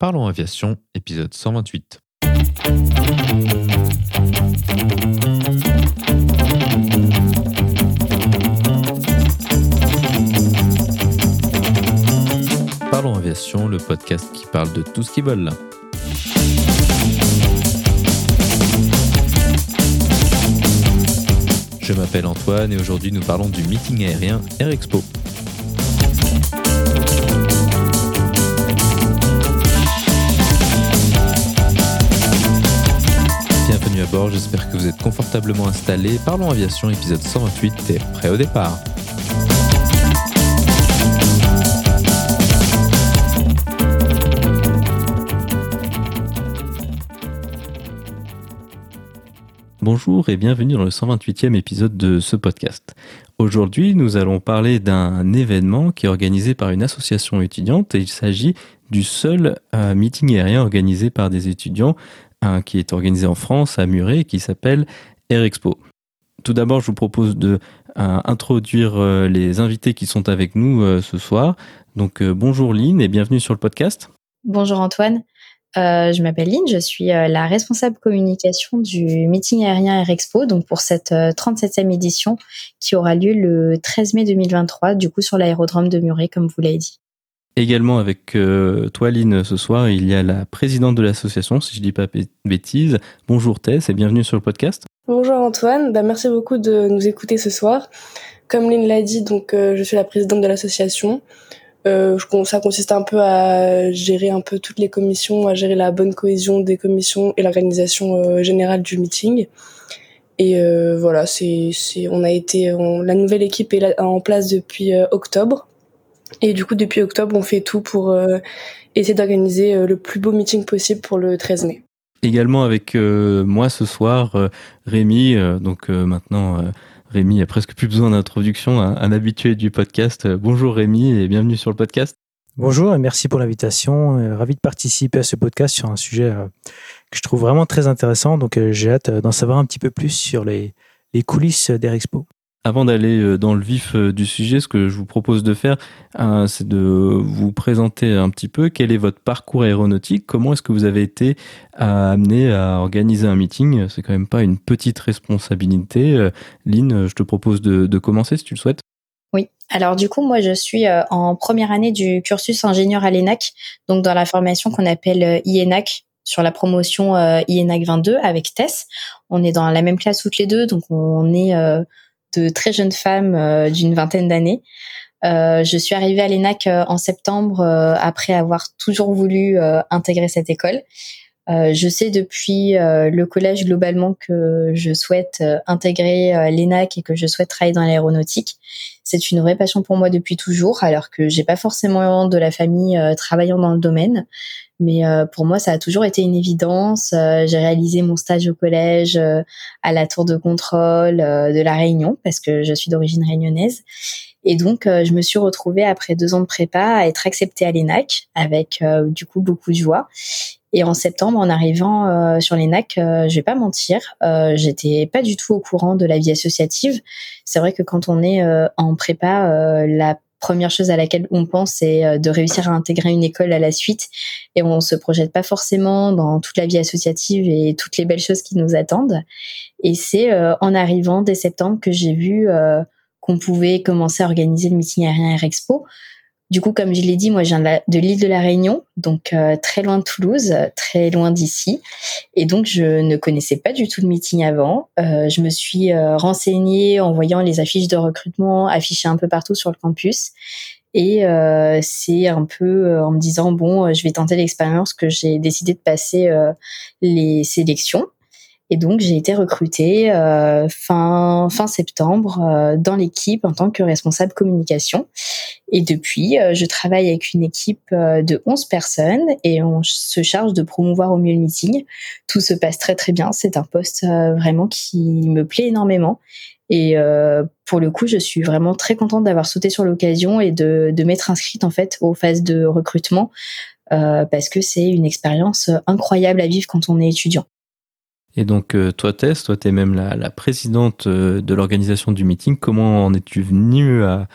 Parlons Aviation, épisode 128. Parlons Aviation, le podcast qui parle de tout ce qui vole. Je m'appelle Antoine et aujourd'hui nous parlons du meeting aérien Air Expo. J'espère que vous êtes confortablement installés. Parlons aviation, épisode 128 et prêt au départ. Bonjour et bienvenue dans le 128e épisode de ce podcast. Aujourd'hui, nous allons parler d'un événement qui est organisé par une association étudiante et il s'agit du seul euh, meeting aérien organisé par des étudiants un qui est organisé en France à Muret qui s'appelle Air Expo. Tout d'abord, je vous propose de euh, introduire euh, les invités qui sont avec nous ce soir. Donc bonjour Lynn et bienvenue sur le podcast. Bonjour Antoine. Euh, je m'appelle Lynn, je suis euh, la responsable communication du meeting aérien Air Expo, donc pour cette 37e euh, édition qui aura lieu le 13 mai 2023, du coup sur l'aérodrome de Muret, comme vous l'avez dit. Également avec toi, Lynn, ce soir, il y a la présidente de l'association, si je ne dis pas bêtise. Bonjour Tess et bienvenue sur le podcast. Bonjour Antoine, bah, merci beaucoup de nous écouter ce soir. Comme Lynn l'a dit, donc je suis la présidente de l'association. Euh, ça consiste un peu à gérer un peu toutes les commissions, à gérer la bonne cohésion des commissions et l'organisation euh, générale du meeting. Et euh, voilà, c'est, on a été, la nouvelle équipe est en place depuis euh, octobre. Et du coup, depuis octobre, on fait tout pour euh, essayer d'organiser le plus beau meeting possible pour le 13 mai. Également avec moi ce soir, Rémi, donc maintenant Rémi a presque plus besoin d'introduction, un, habitué du podcast. Bonjour Rémi et bienvenue sur le podcast. Bonjour et merci pour l'invitation. Euh, ravi de participer à ce podcast sur un sujet euh, que je trouve vraiment très intéressant. Donc euh, j'ai hâte d'en savoir un petit peu plus sur les, les coulisses d'Airexpo. Avant d'aller euh, dans le vif euh, du sujet, ce que je vous propose de faire, euh, c'est de vous présenter un petit peu quel est votre parcours aéronautique, comment est-ce que vous avez été amené à organiser un meeting. C'est quand même pas une petite responsabilité. Lynn, je te propose de, commencer si tu le souhaites. Oui. Alors du coup, moi, je suis en première année du cursus ingénieur à l'ENAC, donc dans la formation qu'on appelle IENAC, sur la promotion IENAC 22 avec Tess. On est dans la même classe toutes les deux, donc on est de très jeunes femmes euh, d'une vingtaine d'années. Euh, je suis arrivée à l'ENAC euh, en septembre après avoir toujours voulu intégrer cette école. je sais depuis le collège globalement que je souhaite intégrer l'ENAC et que je souhaite travailler dans l'aéronautique. C'est une vraie passion pour moi depuis toujours, alors que j'ai pas forcément de la famille travaillant dans le domaine. Mais euh, pour moi, ça a toujours été une évidence. Euh, j'ai réalisé mon stage au collège euh, à la tour de contrôle de la Réunion parce que je suis d'origine réunionnaise. Et donc, je me suis retrouvée après deux ans de prépa à être acceptée à l'ENAC avec du coup beaucoup de joie. Et en septembre, en arrivant sur l'ENAC, je vais pas mentir, j'étais pas du tout au courant de la vie associative. C'est vrai que quand on est en prépa, la première chose à laquelle on pense, c'est euh, de réussir à intégrer une école à la suite. Et on se projette pas forcément dans toute la vie associative et toutes les belles choses qui nous attendent. Et c'est euh, en arrivant dès septembre que j'ai vu euh, qu'on pouvait commencer à organiser le meeting aérien Air Expo. Du coup, comme je l'ai dit, moi, je viens de l'île de la Réunion, donc euh, très loin de Toulouse, très loin d'ici. Et donc, je ne connaissais pas du tout le meeting avant. Euh, je me suis euh, renseignée en voyant les affiches de recrutement affichées un peu partout sur le campus. Et c'est un peu en me disant, bon, je vais tenter l'expérience que j'ai décidé de passer les sélections. Et donc j'ai été recrutée euh, fin fin septembre euh, dans l'équipe en tant que responsable communication. Et depuis, euh, je travaille avec une équipe de 11 personnes et on se charge de promouvoir au mieux le meeting. Tout se passe très très bien. C'est un poste vraiment qui me plaît énormément. Et pour le coup, je suis vraiment très contente d'avoir sauté sur l'occasion et de, de m'être inscrite en fait aux phases de recrutement parce que c'est une expérience incroyable à vivre quand on est étudiant. Et donc, euh, toi, Tess, toi, tu es même la, présidente euh, de l'organisation du meeting. Comment en es-tu venue à,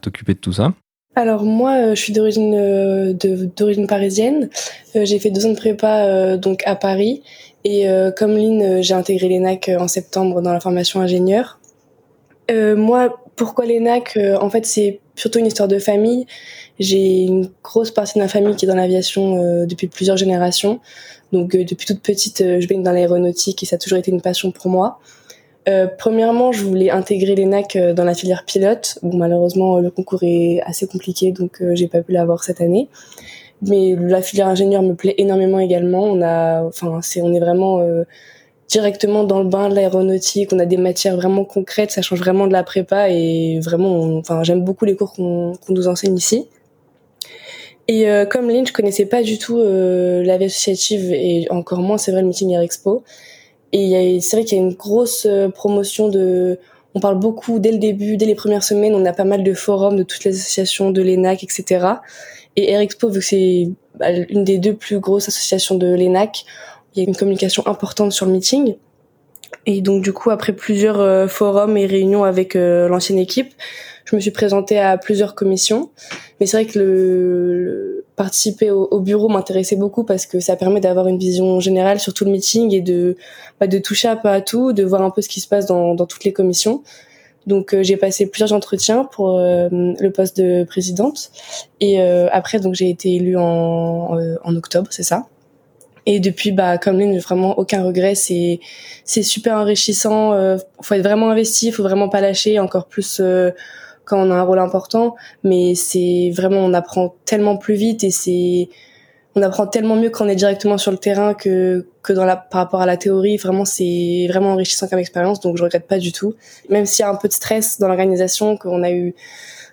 t'occuper de tout ça? Alors moi, je suis d'origine d'origine parisienne. j'ai fait deux ans de prépa donc à Paris et comme Lynn, j'ai intégré l'ENAC en septembre dans la formation ingénieur. moi, pourquoi l'ENAC? En fait, c'est surtout une histoire de famille. J'ai une grosse partie de ma famille qui est dans l'aviation depuis plusieurs générations. Donc depuis toute petite, je baigne dans l'aéronautique et ça a toujours été une passion pour moi. Euh, premièrement, je voulais intégrer l'ENAC euh, dans la filière pilote. Bon, malheureusement, le concours est assez compliqué, donc euh, j'ai pas pu l'avoir cette année. Mais la filière ingénieur me plaît énormément également. On a, enfin, c'est, on est vraiment directement dans le bain de l'aéronautique. On a des matières vraiment concrètes. Ça change vraiment de la prépa et vraiment, enfin, j'aime beaucoup les cours qu'on, qu'on nous enseigne ici. Et comme Lynn, je connaissais pas du tout la vie associative et encore moins, c'est vrai, le meeting Air Expo. Et c'est vrai qu'il y a une grosse euh, promotion de. On parle beaucoup dès le début, dès les premières semaines, on a pas mal de forums de toutes les associations, de l'ENAC, etc. Et Air Expo, vu que c'est bah, une des deux plus grosses associations de l'ENAC, il y a une communication importante sur le meeting. Et donc du coup, après plusieurs euh, forums et réunions avec euh, l'ancienne équipe, je me suis présentée à plusieurs commissions. Mais c'est vrai que le, participer au, bureau m'intéressait beaucoup parce que ça permet d'avoir une vision générale sur tout le meeting et de bah, de toucher un peu à tout, de voir un peu ce qui se passe dans, dans toutes les commissions. Donc euh, j'ai passé plusieurs entretiens pour euh, le poste de présidente et euh, après donc j'ai été élue en, en octobre, c'est ça. Et depuis bah comme Lynn, vraiment aucun regret, c'est c'est super enrichissant, faut être vraiment investi, faut vraiment pas lâcher, encore plus quand on a un rôle important, mais c'est vraiment on apprend tellement plus vite et c'est on apprend tellement mieux quand on est directement sur le terrain que que dans la par rapport à la théorie. Vraiment, c'est vraiment enrichissant comme expérience, donc je regrette pas du tout. Même s'il y a un peu de stress dans l'organisation, qu'on a eu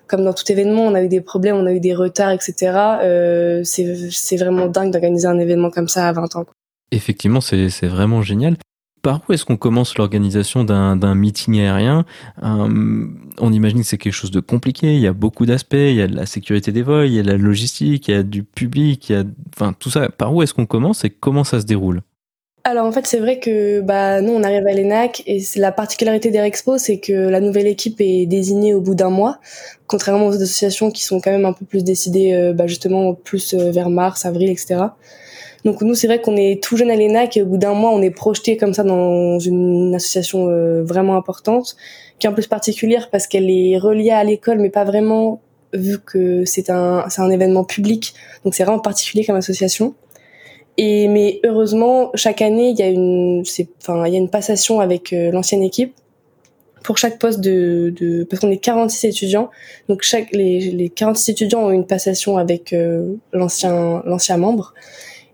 comme dans tout événement, on a eu des problèmes, on a eu des retards, etc. Euh, c'est vraiment dingue d'organiser un événement comme ça à 20 ans. Effectivement, c'est vraiment génial par où est-ce qu'on commence l'organisation d'un meeting aérien? Euh, On imagine que c'est quelque chose de compliqué, il y a beaucoup d'aspects, il y a de la sécurité des vols, il y a de la logistique, il y a du public, il y a, enfin tout ça. Par où est-ce qu'on commence et comment ça se déroule? Alors en fait c'est vrai que bah nous on arrive à l'ENAC et la particularité d'Airexpo c'est que la nouvelle équipe est désignée au bout d'un mois, contrairement aux associations qui sont quand même un peu plus décidées euh, bah, justement plus euh, vers mars, avril, etc. Donc nous, c'est vrai qu'on est tout jeune à l'ENAC et au bout d'un mois, on est projeté comme ça dans une association euh, vraiment importante, qui est en plus particulière parce qu'elle est reliée à l'école, mais pas vraiment vu que c'est un, c'est un événement public. Donc c'est vraiment particulier comme association. Et mais heureusement, chaque année, il y a une, c'est, enfin, il y a une passation avec euh, l'ancienne équipe pour chaque poste de, de parce qu'on est 46 étudiants, donc chaque les, les 46 étudiants ont une passation avec euh, l'ancien l'ancien membre.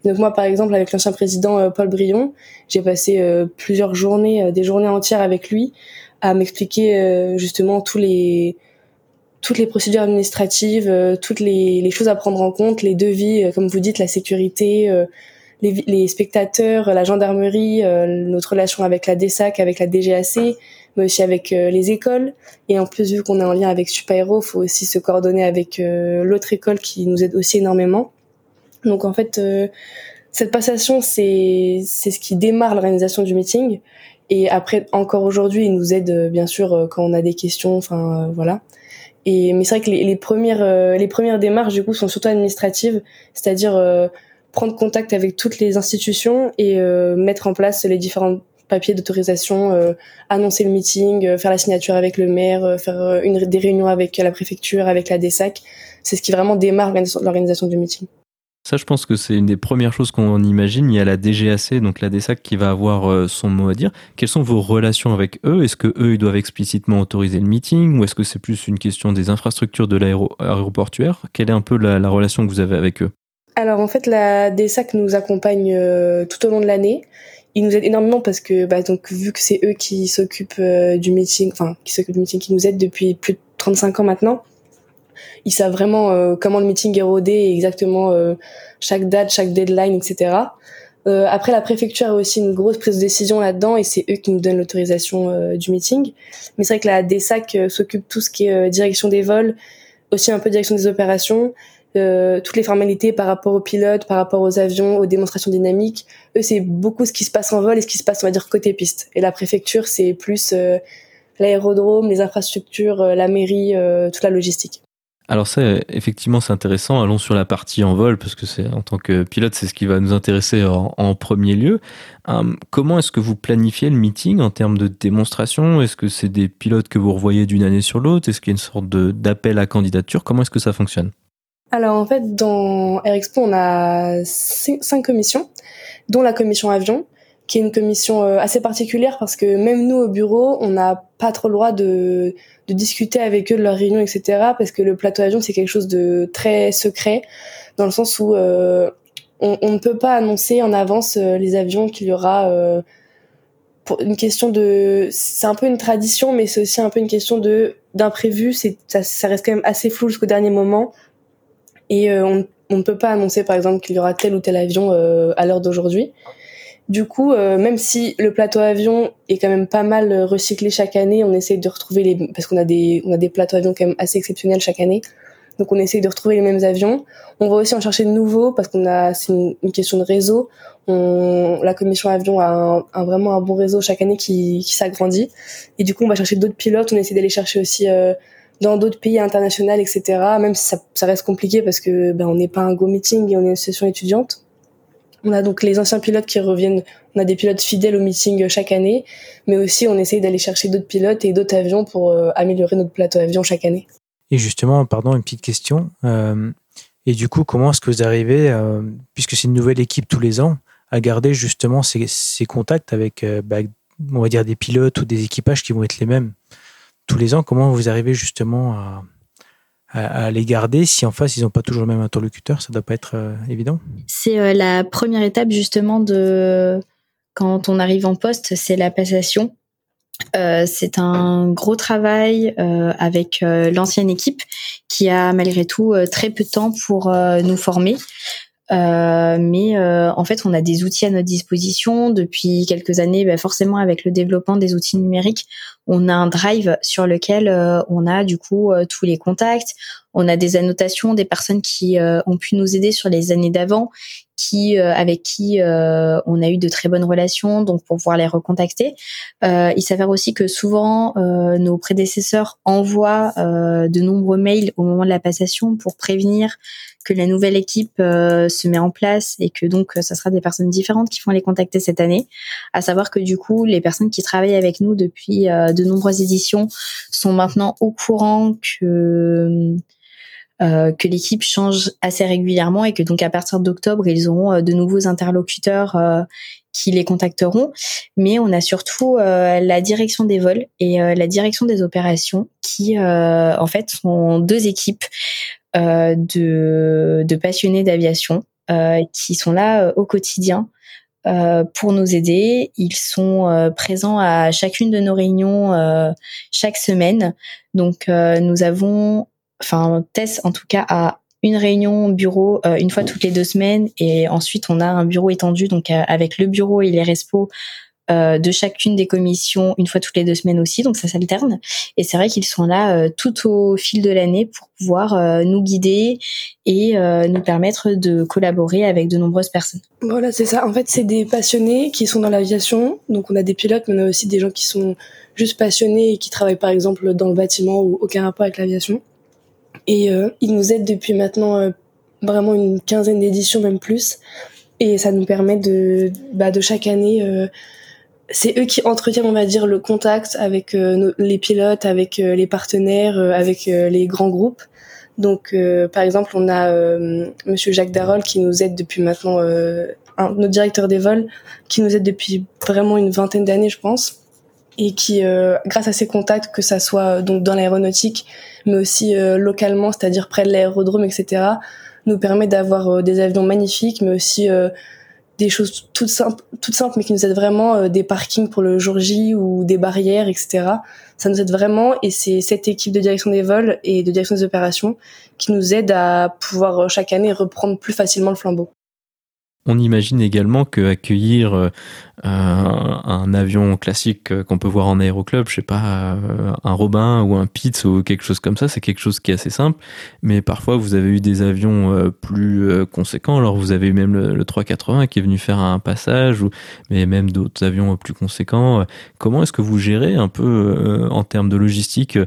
Donc moi, par exemple, avec l'ancien président euh, Paul Brion, j'ai passé euh, plusieurs journées, euh, des journées entières avec lui, à m'expliquer justement tous les toutes les procédures administratives, toutes les, les, choses à prendre en compte, les devis, comme vous dites, la sécurité, les, les, spectateurs, la gendarmerie, notre relation avec la DESAC, avec la DGAC, mais aussi avec les écoles. Et en plus, vu qu'on est en lien avec Supaéro, faut aussi se coordonner avec l'autre école qui nous aide aussi énormément. Donc en fait, euh, cette passation, c'est ce qui démarre l'organisation du meeting. Et après, encore aujourd'hui, il nous aide euh, bien sûr euh, quand on a des questions. Enfin voilà. Et mais c'est vrai que les, les premières les premières démarches du coup sont surtout administratives, c'est-à-dire prendre contact avec toutes les institutions et mettre en place les différents papiers d'autorisation, annoncer le meeting, faire la signature avec le maire, faire une, des réunions avec la préfecture, avec la DESAC. C'est ce qui vraiment démarre l'organisation du meeting. Ça, je pense que c'est une des premières choses qu'on imagine. Il y a la DGAC, donc la DSAC, qui va avoir euh, son mot à dire. Quelles sont vos relations avec eux? Est-ce que eux, ils doivent explicitement autoriser le meeting ou est-ce que c'est plus une question des infrastructures de l'aéroportuaire Quelle est un peu la, relation que vous avez avec eux? Alors en fait, la DSAC nous accompagne euh, tout au long de l'année. Ils nous aident énormément parce que, bah, donc, vu que c'est eux qui s'occupent euh, du meeting, enfin, qui s'occupent du meeting, qui nous aident depuis plus de 35 ans maintenant, ils savent vraiment euh, comment le meeting est rodé exactement euh, chaque date, chaque deadline, etc. Euh, après, la préfecture a aussi une grosse prise de décision là-dedans et c'est eux qui nous donnent l'autorisation du meeting. Mais c'est vrai que la DSAC s'occupe tout ce qui est direction des vols, aussi un peu direction des opérations, toutes les formalités par rapport aux pilotes, par rapport aux avions, aux démonstrations dynamiques. Eux, c'est beaucoup ce qui se passe en vol et ce qui se passe, on va dire, côté piste. Et la préfecture, c'est plus l'aérodrome, les infrastructures, la mairie, toute la logistique. Alors ça, effectivement, c'est intéressant. Allons sur la partie en vol, parce que c'est en tant que pilote, c'est ce qui va nous intéresser en, premier lieu. Hum, comment est-ce que vous planifiez le meeting en termes de démonstration? Est-ce que c'est des pilotes que vous revoyez d'une année sur l'autre? Est-ce qu'il y a une sorte d'appel à candidature? Comment est-ce que ça fonctionne? Alors en fait, dans Air on a cinq commissions, dont la commission avion, qui est une commission euh, assez particulière parce que même nous au bureau, on n'a pas trop le droit de, de discuter avec eux de leurs réunions, etc. Parce que le plateau avion, c'est quelque chose de très secret, dans le sens où euh, on, on, ne peut pas annoncer en avance euh, les avions qu'il y aura. Euh, pour une question de, c'est un peu une tradition, mais c'est aussi un peu une question de d'imprévu. C'est ça, ça, reste quand même assez flou jusqu'au dernier moment, et on, on ne peut pas annoncer par exemple qu'il y aura tel ou tel avion à l'heure d'aujourd'hui. Du coup, euh, même si le plateau avion est quand même pas mal euh, recyclé chaque année, on essaye de retrouver les parce qu'on a des on a des plateaux avions quand même assez exceptionnels chaque année. Donc on essaye de retrouver les mêmes avions. On va aussi en chercher de nouveaux parce qu'on a c'est une, question de réseau. On, la commission avion a, un, vraiment un bon réseau chaque année qui, qui s'agrandit. Et du coup, on va chercher d'autres pilotes. On essaie d'aller chercher aussi euh, dans d'autres pays internationaux, etc. Même si ça, ça reste compliqué parce que ben on n'est pas un go meeting et on est une session étudiante. On a donc les anciens pilotes qui reviennent. On a des pilotes fidèles au meeting chaque année, mais aussi on essaye d'aller chercher d'autres pilotes et d'autres avions pour euh, améliorer notre plateau avion chaque année. Et justement, pardon, une petite question. Euh, et du coup, comment est-ce que vous arrivez, euh, puisque c'est une nouvelle équipe tous les ans, à garder justement ces, contacts avec, bah, on va dire, des pilotes ou des équipages qui vont être les mêmes tous les ans? Comment vous arrivez justement à, à, les garder si en face ils n'ont pas toujours le même interlocuteur Ça doit pas être euh, évident. C'est euh, la première étape justement de quand on arrive en poste, c'est la passation. Euh, c'est un gros travail avec l'ancienne équipe qui a malgré tout très peu de temps pour nous former. Euh, mais euh, en fait, on a des outils à notre disposition depuis quelques années. Bah, forcément, avec le développement des outils numériques, on a un drive sur lequel euh, on a du coup tous les contacts. On a des annotations des personnes qui ont pu nous aider sur les années d'avant, qui avec qui on a eu de très bonnes relations, donc pour pouvoir les recontacter. il s'avère aussi que souvent nos prédécesseurs envoient de nombreux mails au moment de la passation pour prévenir que la nouvelle équipe euh, se met en place et que donc ça sera des personnes différentes qui vont les contacter cette année. À savoir que du coup, les personnes qui travaillent avec nous depuis euh, de nombreuses éditions sont maintenant au courant que euh, que l'équipe change assez régulièrement et que donc à partir d'octobre, ils auront de nouveaux interlocuteurs qui les contacteront. Mais on a surtout la direction des vols et la direction des opérations qui, en fait, sont deux équipes euh, de, de, passionnés d'aviation euh, qui sont là euh, au quotidien pour nous aider. Ils sont présents à chacune de nos réunions chaque semaine. Donc nous avons, enfin Tess en tout cas a une réunion bureau une fois toutes les deux semaines et ensuite on a un bureau étendu donc avec le bureau et les respos euh, de chacune des commissions une fois toutes les deux semaines aussi, donc ça s'alterne. Et c'est vrai qu'ils sont là euh, tout au fil de l'année pour pouvoir euh, nous guider et nous permettre de collaborer avec de nombreuses personnes. Voilà, c'est ça. En fait, c'est des passionnés qui sont dans l'aviation. Donc on a des pilotes, mais on a aussi des gens qui sont juste passionnés et qui travaillent par exemple dans le bâtiment ou aucun rapport avec l'aviation. Et ils nous aident depuis maintenant vraiment une quinzaine d'éditions, même plus. Et ça nous permet de, bah, de chaque année c'est eux qui entretiennent, on va dire, le contact avec euh, les pilotes, avec euh, les partenaires, euh, avec les grands groupes. Donc, par exemple, on a Monsieur Jacques Darol qui nous aide depuis maintenant, un, notre directeur des vols, qui nous aide depuis vraiment une vingtaine d'années, je pense, et qui, grâce à ses contacts, que ça soit donc dans l'aéronautique, mais aussi localement, c'est-à-dire près de l'aérodrome, etc., nous permet d'avoir des avions magnifiques, mais aussi des choses toutes simples, toutes simples, mais qui nous aident vraiment, euh, des parkings pour le jour J ou des barrières, etc. Ça nous aide vraiment, et c'est cette équipe de direction des vols et de direction des opérations qui nous aide à pouvoir euh, chaque année reprendre plus facilement le flambeau. On imagine également que accueillir euh, un, avion classique euh, qu'on peut voir en aéroclub, je sais pas, euh, un Robin ou un Pitts ou quelque chose comme ça, c'est quelque chose qui est assez simple. Mais parfois, vous avez eu des avions plus conséquents. Alors, vous avez eu même le, 380 qui est venu faire un passage, ou, mais même d'autres avions plus conséquents. Comment est-ce que vous gérez un peu en termes de logistique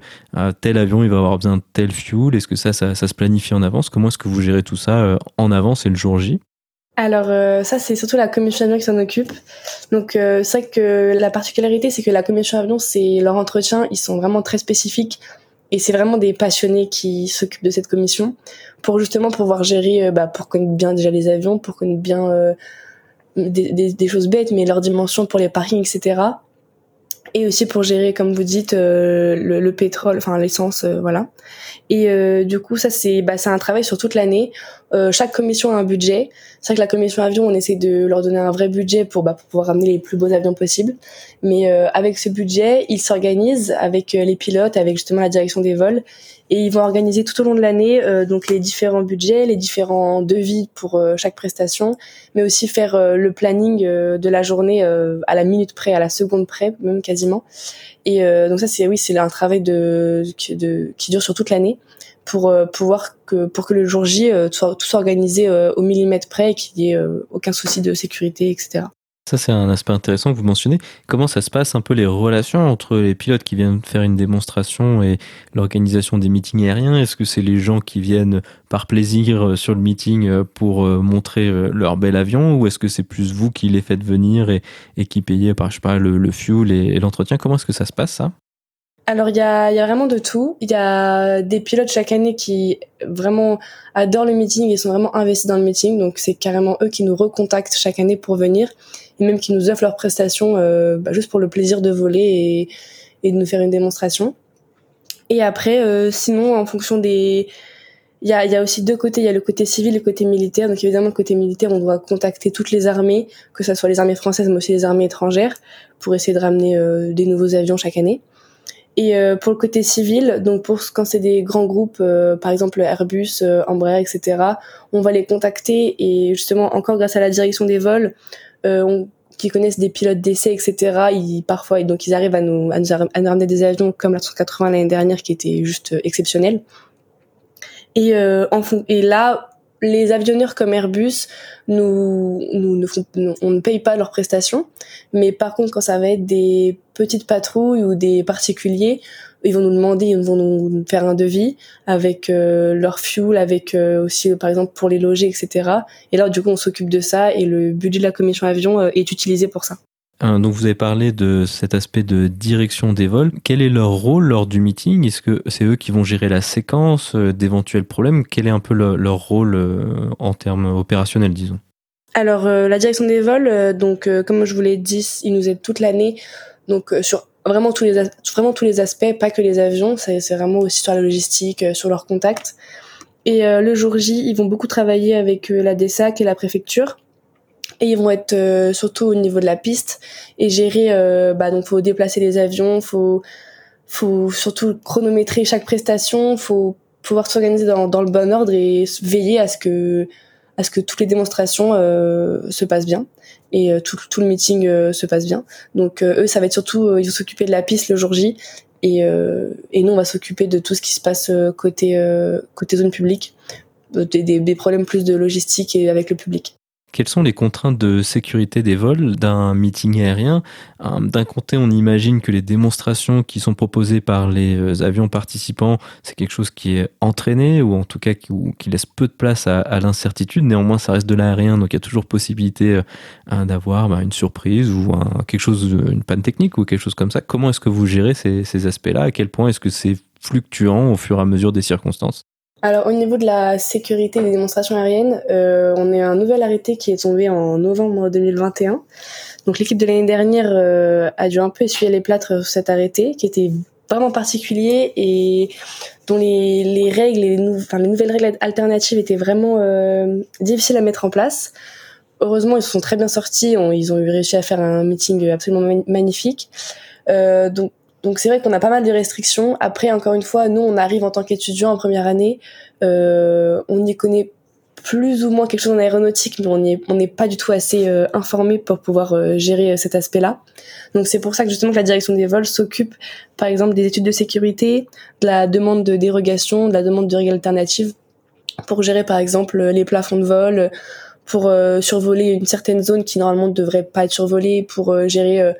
Tel avion, il va avoir besoin de tel fuel? Est-ce que ça, ça se planifie en avance? Comment est-ce que vous gérez tout ça en avance et le jour J? Alors euh, ça c'est surtout la commission avion qui s'en occupe. Donc euh, c'est vrai que la particularité c'est que la commission avion c'est leur entretien, ils sont vraiment très spécifiques. Et c'est vraiment des passionnés qui s'occupent de cette commission pour justement pouvoir gérer, euh, bah, pour connaître bien déjà les avions, pour connaître bien des, des, des, choses bêtes mais leurs dimensions pour les parkings etc et aussi pour gérer, comme vous dites, euh, le, le, pétrole, enfin l'essence, euh, voilà. Et euh, du coup, ça c'est bah, c'est un travail sur toute l'année. chaque commission a un budget. C'est vrai que la commission avion, on essaie de leur donner un vrai budget pour, bah, pour pouvoir ramener les plus beaux avions possibles. Mais avec ce budget, ils s'organisent avec les pilotes, avec justement la direction des vols, et ils vont organiser tout au long de l'année euh, donc les différents budgets, les différents devis pour euh, chaque prestation, mais aussi faire euh, le planning de la journée à la minute près, à la seconde près, même quasiment. Et donc ça c'est oui c'est un travail qui dure sur toute l'année pour pouvoir que le jour J soit tout soit organisé au millimètre près et qu'il y ait aucun souci de sécurité etc. Ça, c'est un aspect intéressant que vous mentionnez. Comment ça se passe un peu les relations entre les pilotes qui viennent faire une démonstration et l'organisation des meetings aériens? Est-ce que c'est les gens qui viennent par plaisir euh, sur le meeting euh, pour euh, montrer leur bel avion? Ou est-ce que c'est plus vous qui les faites venir et, qui payez par, je sais pas, le, le fuel et l'entretien? Comment est-ce que ça se passe, ça? Alors il y a, y a vraiment de tout. Il y a des pilotes chaque année qui vraiment adorent le meeting et sont vraiment investis dans le meeting. Donc c'est carrément eux qui nous recontactent chaque année pour venir et même qui nous offrent leurs prestations euh, bah, juste pour le plaisir de voler et, et, de nous faire une démonstration. Et après, euh, sinon en fonction des il y a, y a, aussi deux côtés. Il y a le côté civil et le côté militaire. Donc évidemment, le côté militaire, on doit contacter toutes les armées, que ce soit les armées françaises, mais aussi les armées étrangères, pour essayer de ramener euh, des nouveaux avions chaque année. Et euh, pour le côté civil, donc pour quand c'est des grands groupes, euh, par exemple Airbus, euh, Embraer, etc., on va les contacter et justement encore grâce à la direction des vols, on, qui connaissent des pilotes d'essai, etc., ils, parfois donc ils arrivent à nous, à nous, ramener des avions comme la 180 l'année dernière qui était juste exceptionnel. Et, en, et là, les avionneurs comme Airbus nous, nous, on ne paye pas leurs prestations, mais par contre quand ça va être des petites patrouilles ou des particuliers, ils vont nous demander, ils vont nous faire un devis avec euh, leur fuel, avec euh, aussi par exemple pour les loger, etc. Et là du coup on s'occupe de ça et le budget de la commission avion euh, est utilisé pour ça. Donc vous avez parlé de cet aspect de direction des vols. Quel est leur rôle lors du meeting? Est-ce que c'est eux qui vont gérer la séquence d'éventuels problèmes? Quel est un peu leur rôle en termes opérationnels, disons? Alors la direction des vols, donc comme je vous l'ai dit, ils nous aident toute l'année, donc sur vraiment tous les vraiment tous les aspects, pas que les avions. C'est vraiment aussi sur la logistique, sur leurs contacts. Et le jour J, ils vont beaucoup travailler avec la DESAC et la préfecture et ils vont être euh, surtout au niveau de la piste et gérer euh, bah donc faut déplacer les avions faut faut surtout chronométrer chaque prestation faut pouvoir s'organiser dans, dans le bon ordre et veiller à ce que à ce que toutes les démonstrations euh, se passent bien et euh, tout, tout le meeting euh, se passe bien. Donc eux ça va être surtout ils vont s'occuper de la piste le jour J et, et nous on va s'occuper de tout ce qui se passe côté côté zone publique des, des, des problèmes plus de logistique et avec le public quelles sont les contraintes de sécurité des vols d'un meeting aérien? Euh, D'un côté, on imagine que les démonstrations qui sont proposées par les euh, avions participants, c'est quelque chose qui est entraîné ou en tout cas qui, laisse peu de place à, l'incertitude. Néanmoins, ça reste de l'aérien, donc il y a toujours possibilité euh, d'avoir bah, une surprise ou quelque chose, une panne technique ou quelque chose comme ça. Comment est-ce que vous gérez ces, ces aspects-là? À quel point est-ce que c'est fluctuant au fur et à mesure des circonstances? Alors au niveau de la sécurité des démonstrations aériennes, euh, on a un nouvel arrêté qui est tombé en novembre 2021. Donc l'équipe de l'année dernière euh, a dû un peu essuyer les plâtres sur cet arrêté qui était vraiment particulier et dont les, les règles, les, enfin, les nouvelles règles alternatives étaient vraiment euh, difficiles à mettre en place. Heureusement, ils se sont très bien sortis. ils ont réussi à faire un meeting absolument magnifique. Euh, donc donc c'est vrai qu'on a pas mal de restrictions. Après, encore une fois, nous, on arrive en tant qu'étudiants en première année, euh, on y connaît plus ou moins quelque chose en aéronautique, mais on n'est pas du tout assez euh, informé pour pouvoir euh, gérer cet aspect-là. Donc c'est pour ça que justement la direction des vols s'occupe, par exemple, des études de sécurité, de la demande de dérogation, de la demande de règles alternatives, pour gérer par exemple les plafonds de vol, pour survoler une certaine zone qui normalement ne devrait pas être survolée, pour gérer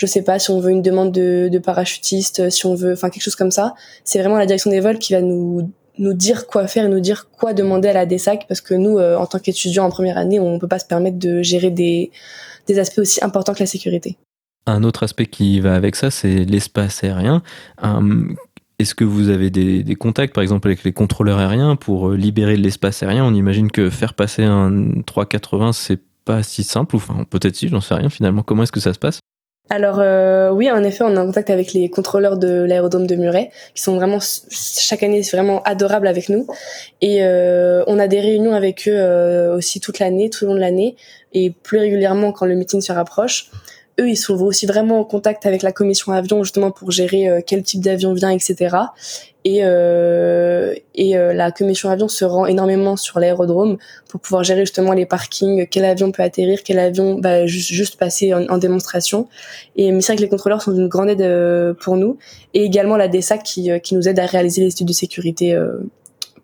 je sais pas si on veut une demande de, parachutiste, si on veut, enfin quelque chose comme ça. C'est vraiment la direction des vols qui va nous nous dire quoi faire et nous dire quoi demander à la DESAC parce que nous, euh, en tant qu'étudiants en première année, on peut pas se permettre de gérer des, des aspects aussi importants que la sécurité. Un autre aspect qui va avec ça, c'est l'espace aérien. Hum, est-ce que vous avez des, des, contacts, par exemple, avec les contrôleurs aériens pour euh, libérer l'espace aérien? On imagine que faire passer un 380, c'est pas si simple, enfin peut-être si, j'en sais rien finalement. Comment est-ce que ça se passe? Alors euh, oui, en effet, on est en contact avec les contrôleurs de l'aérodrome de Muret, qui sont vraiment chaque année vraiment adorables avec nous, et euh, on a des réunions avec eux euh, aussi toute l'année, tout le long de l'année, et plus régulièrement quand le meeting se rapproche eux, ils sont aussi vraiment en contact avec la commission avion justement pour gérer euh, quel type d'avion vient, etc. Et, euh, et euh, la commission avion se rend énormément sur l'aérodrome pour pouvoir gérer justement les parkings, quel avion peut atterrir, quel avion va juste, juste passer en, démonstration. Et mais c'est vrai que les contrôleurs sont d'une grande aide euh, pour nous et également la DESAC qui, qui nous aide à réaliser les études de sécurité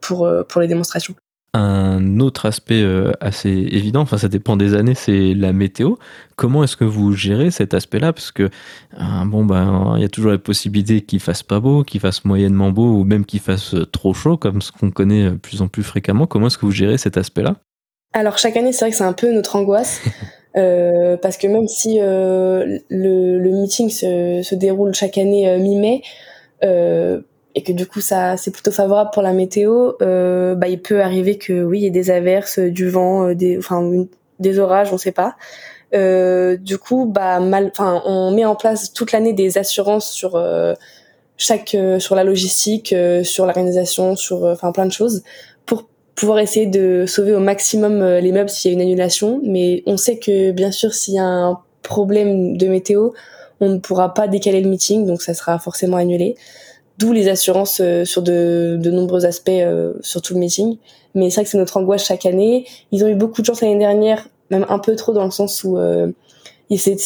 pour, pour les démonstrations. Un autre aspect euh, assez évident, enfin ça dépend des années, c'est la météo. Comment est-ce que vous gérez cet aspect-là? Parce que euh, bon ben il y a toujours la possibilité qu'il fasse pas beau, qu'il fasse moyennement beau ou même qu'il fasse euh, trop chaud, comme ce qu'on connaît de plus en plus fréquemment. Comment est-ce que vous gérez cet aspect-là? Alors chaque année, c'est vrai que c'est un peu notre angoisse. parce que même si le, le, meeting se, se, déroule chaque année mi-mai, et que du coup ça c'est plutôt favorable pour la météo, euh, bah il peut arriver que oui il y ait des averses, du vent, euh, des enfin des orages, on sait pas. Euh, du coup bah mal, enfin on met en place toute l'année des assurances sur euh, chaque euh, sur la logistique, sur l'organisation, sur enfin plein de choses pour pouvoir essayer de sauver au maximum les meubles s'il y a une annulation. Mais on sait que bien sûr s'il y a un problème de météo, on ne pourra pas décaler le meeting, donc ça sera forcément annulé. D'où les assurances euh, sur de, nombreux aspects euh, sur tout le meeting. Mais c'est vrai que c'est notre angoisse chaque année. Ils ont eu beaucoup de chance l'année dernière, même un peu trop dans le sens où euh, il s'est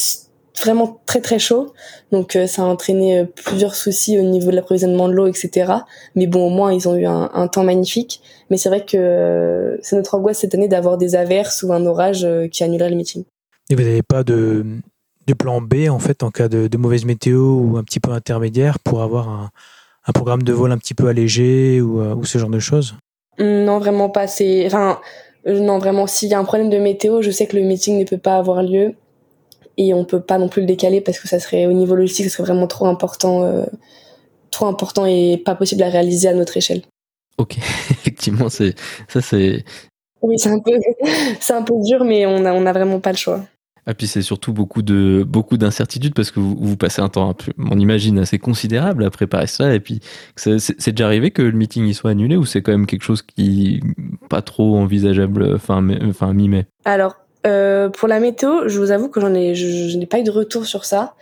vraiment très très chaud. Donc ça a entraîné plusieurs soucis au niveau de l'approvisionnement de l'eau, etc. Mais bon, au moins ils ont eu un, temps magnifique. Mais c'est vrai que c'est notre angoisse cette année d'avoir des averses ou un orage qui annulerait le meeting. Et vous n'avez pas de, plan B en fait en cas de mauvaise météo ou un petit peu intermédiaire pour avoir un, un programme de vol un petit peu allégé ou, euh, ou ce genre de choses Non, vraiment pas. C'est, enfin, euh, non, vraiment, s'il y a un problème de météo, je sais que le meeting ne peut pas avoir lieu et on peut pas non plus le décaler parce que ça serait au niveau logistique, ça serait vraiment trop important, euh, trop important et pas possible à réaliser à notre échelle. Ok, effectivement, c'est ça, c'est. Oui, c'est un peu, c'est un peu dur, mais on a, on a vraiment pas le choix. Et ah, puis c'est surtout beaucoup de beaucoup d'incertitudes parce que vous, passez un temps, on imagine, assez considérable à préparer ça. Et puis c'est déjà arrivé que le meeting y soit annulé ou c'est quand même quelque chose qui pas trop envisageable fin, fin mi-mai? Alors euh, pour la météo, je vous avoue que j'en ai, je, n'ai pas eu de retour sur ça.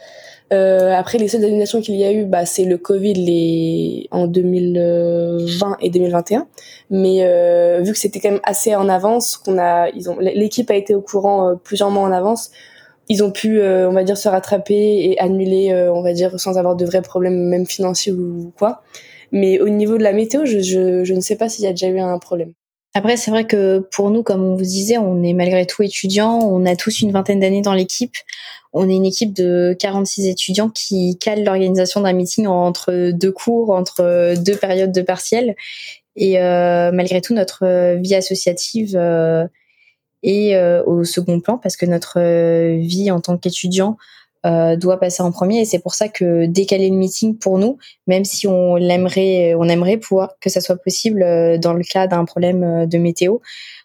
Euh, après, les seules annulations qu'il y a eu, bah, c'est le Covid les... en 2020 et 2021. Mais euh, vu que c'était quand même assez en avance, qu'on a, ils ont, l'équipe a été au courant euh, plusieurs mois en avance. Ils ont pu, euh, on va dire, se rattraper et annuler, euh, on va dire, sans avoir de vrais problèmes, même financiers ou quoi. Mais au niveau de la météo, je, je, je ne sais pas s'il y a déjà eu un problème. Après, c'est vrai que pour nous, comme on vous disait, on est malgré tout étudiants, on a tous une vingtaine d'années dans l'équipe. On est une équipe de 46 étudiants qui calent l'organisation d'un meeting entre deux cours, entre deux périodes de partiels. Et euh, malgré tout, notre vie associative euh, est euh, au second plan parce que notre vie en tant qu'étudiant euh, doit passer en premier et c'est pour ça que décaler le meeting pour nous, même si on l'aimerait, on aimerait pouvoir que ça soit possible euh, dans le cas d'un problème euh, de météo,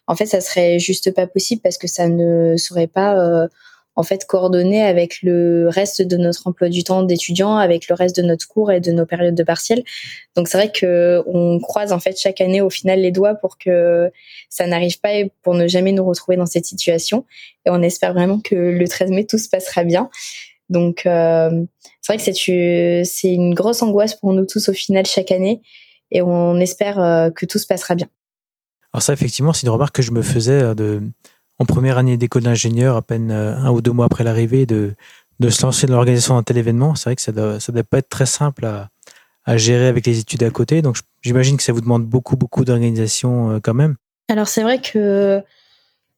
en fait ça serait juste pas possible parce que ça ne serait pas en fait coordonné avec le reste de notre emploi du temps d'étudiants, avec le reste de notre cours et de nos périodes de partiels. Donc c'est vrai que on croise en fait chaque année au final les doigts pour que ça n'arrive pas et pour ne jamais nous retrouver dans cette situation. Et on espère vraiment que le 13 mai tout se passera bien. Donc euh, c'est vrai que c'est c'est une grosse angoisse pour nous tous au final chaque année et on espère euh, que tout se passera bien. Alors ça, effectivement, c'est une remarque que je me faisais de, en première année d'école d'ingénieur, à peine un ou deux mois après l'arrivée, de, de se lancer dans l'organisation d'un tel événement. C'est vrai que ça ne doit, pas être très simple à, à gérer avec les études à côté. Donc j'imagine que ça vous demande beaucoup, beaucoup d'organisation quand même. Alors c'est vrai que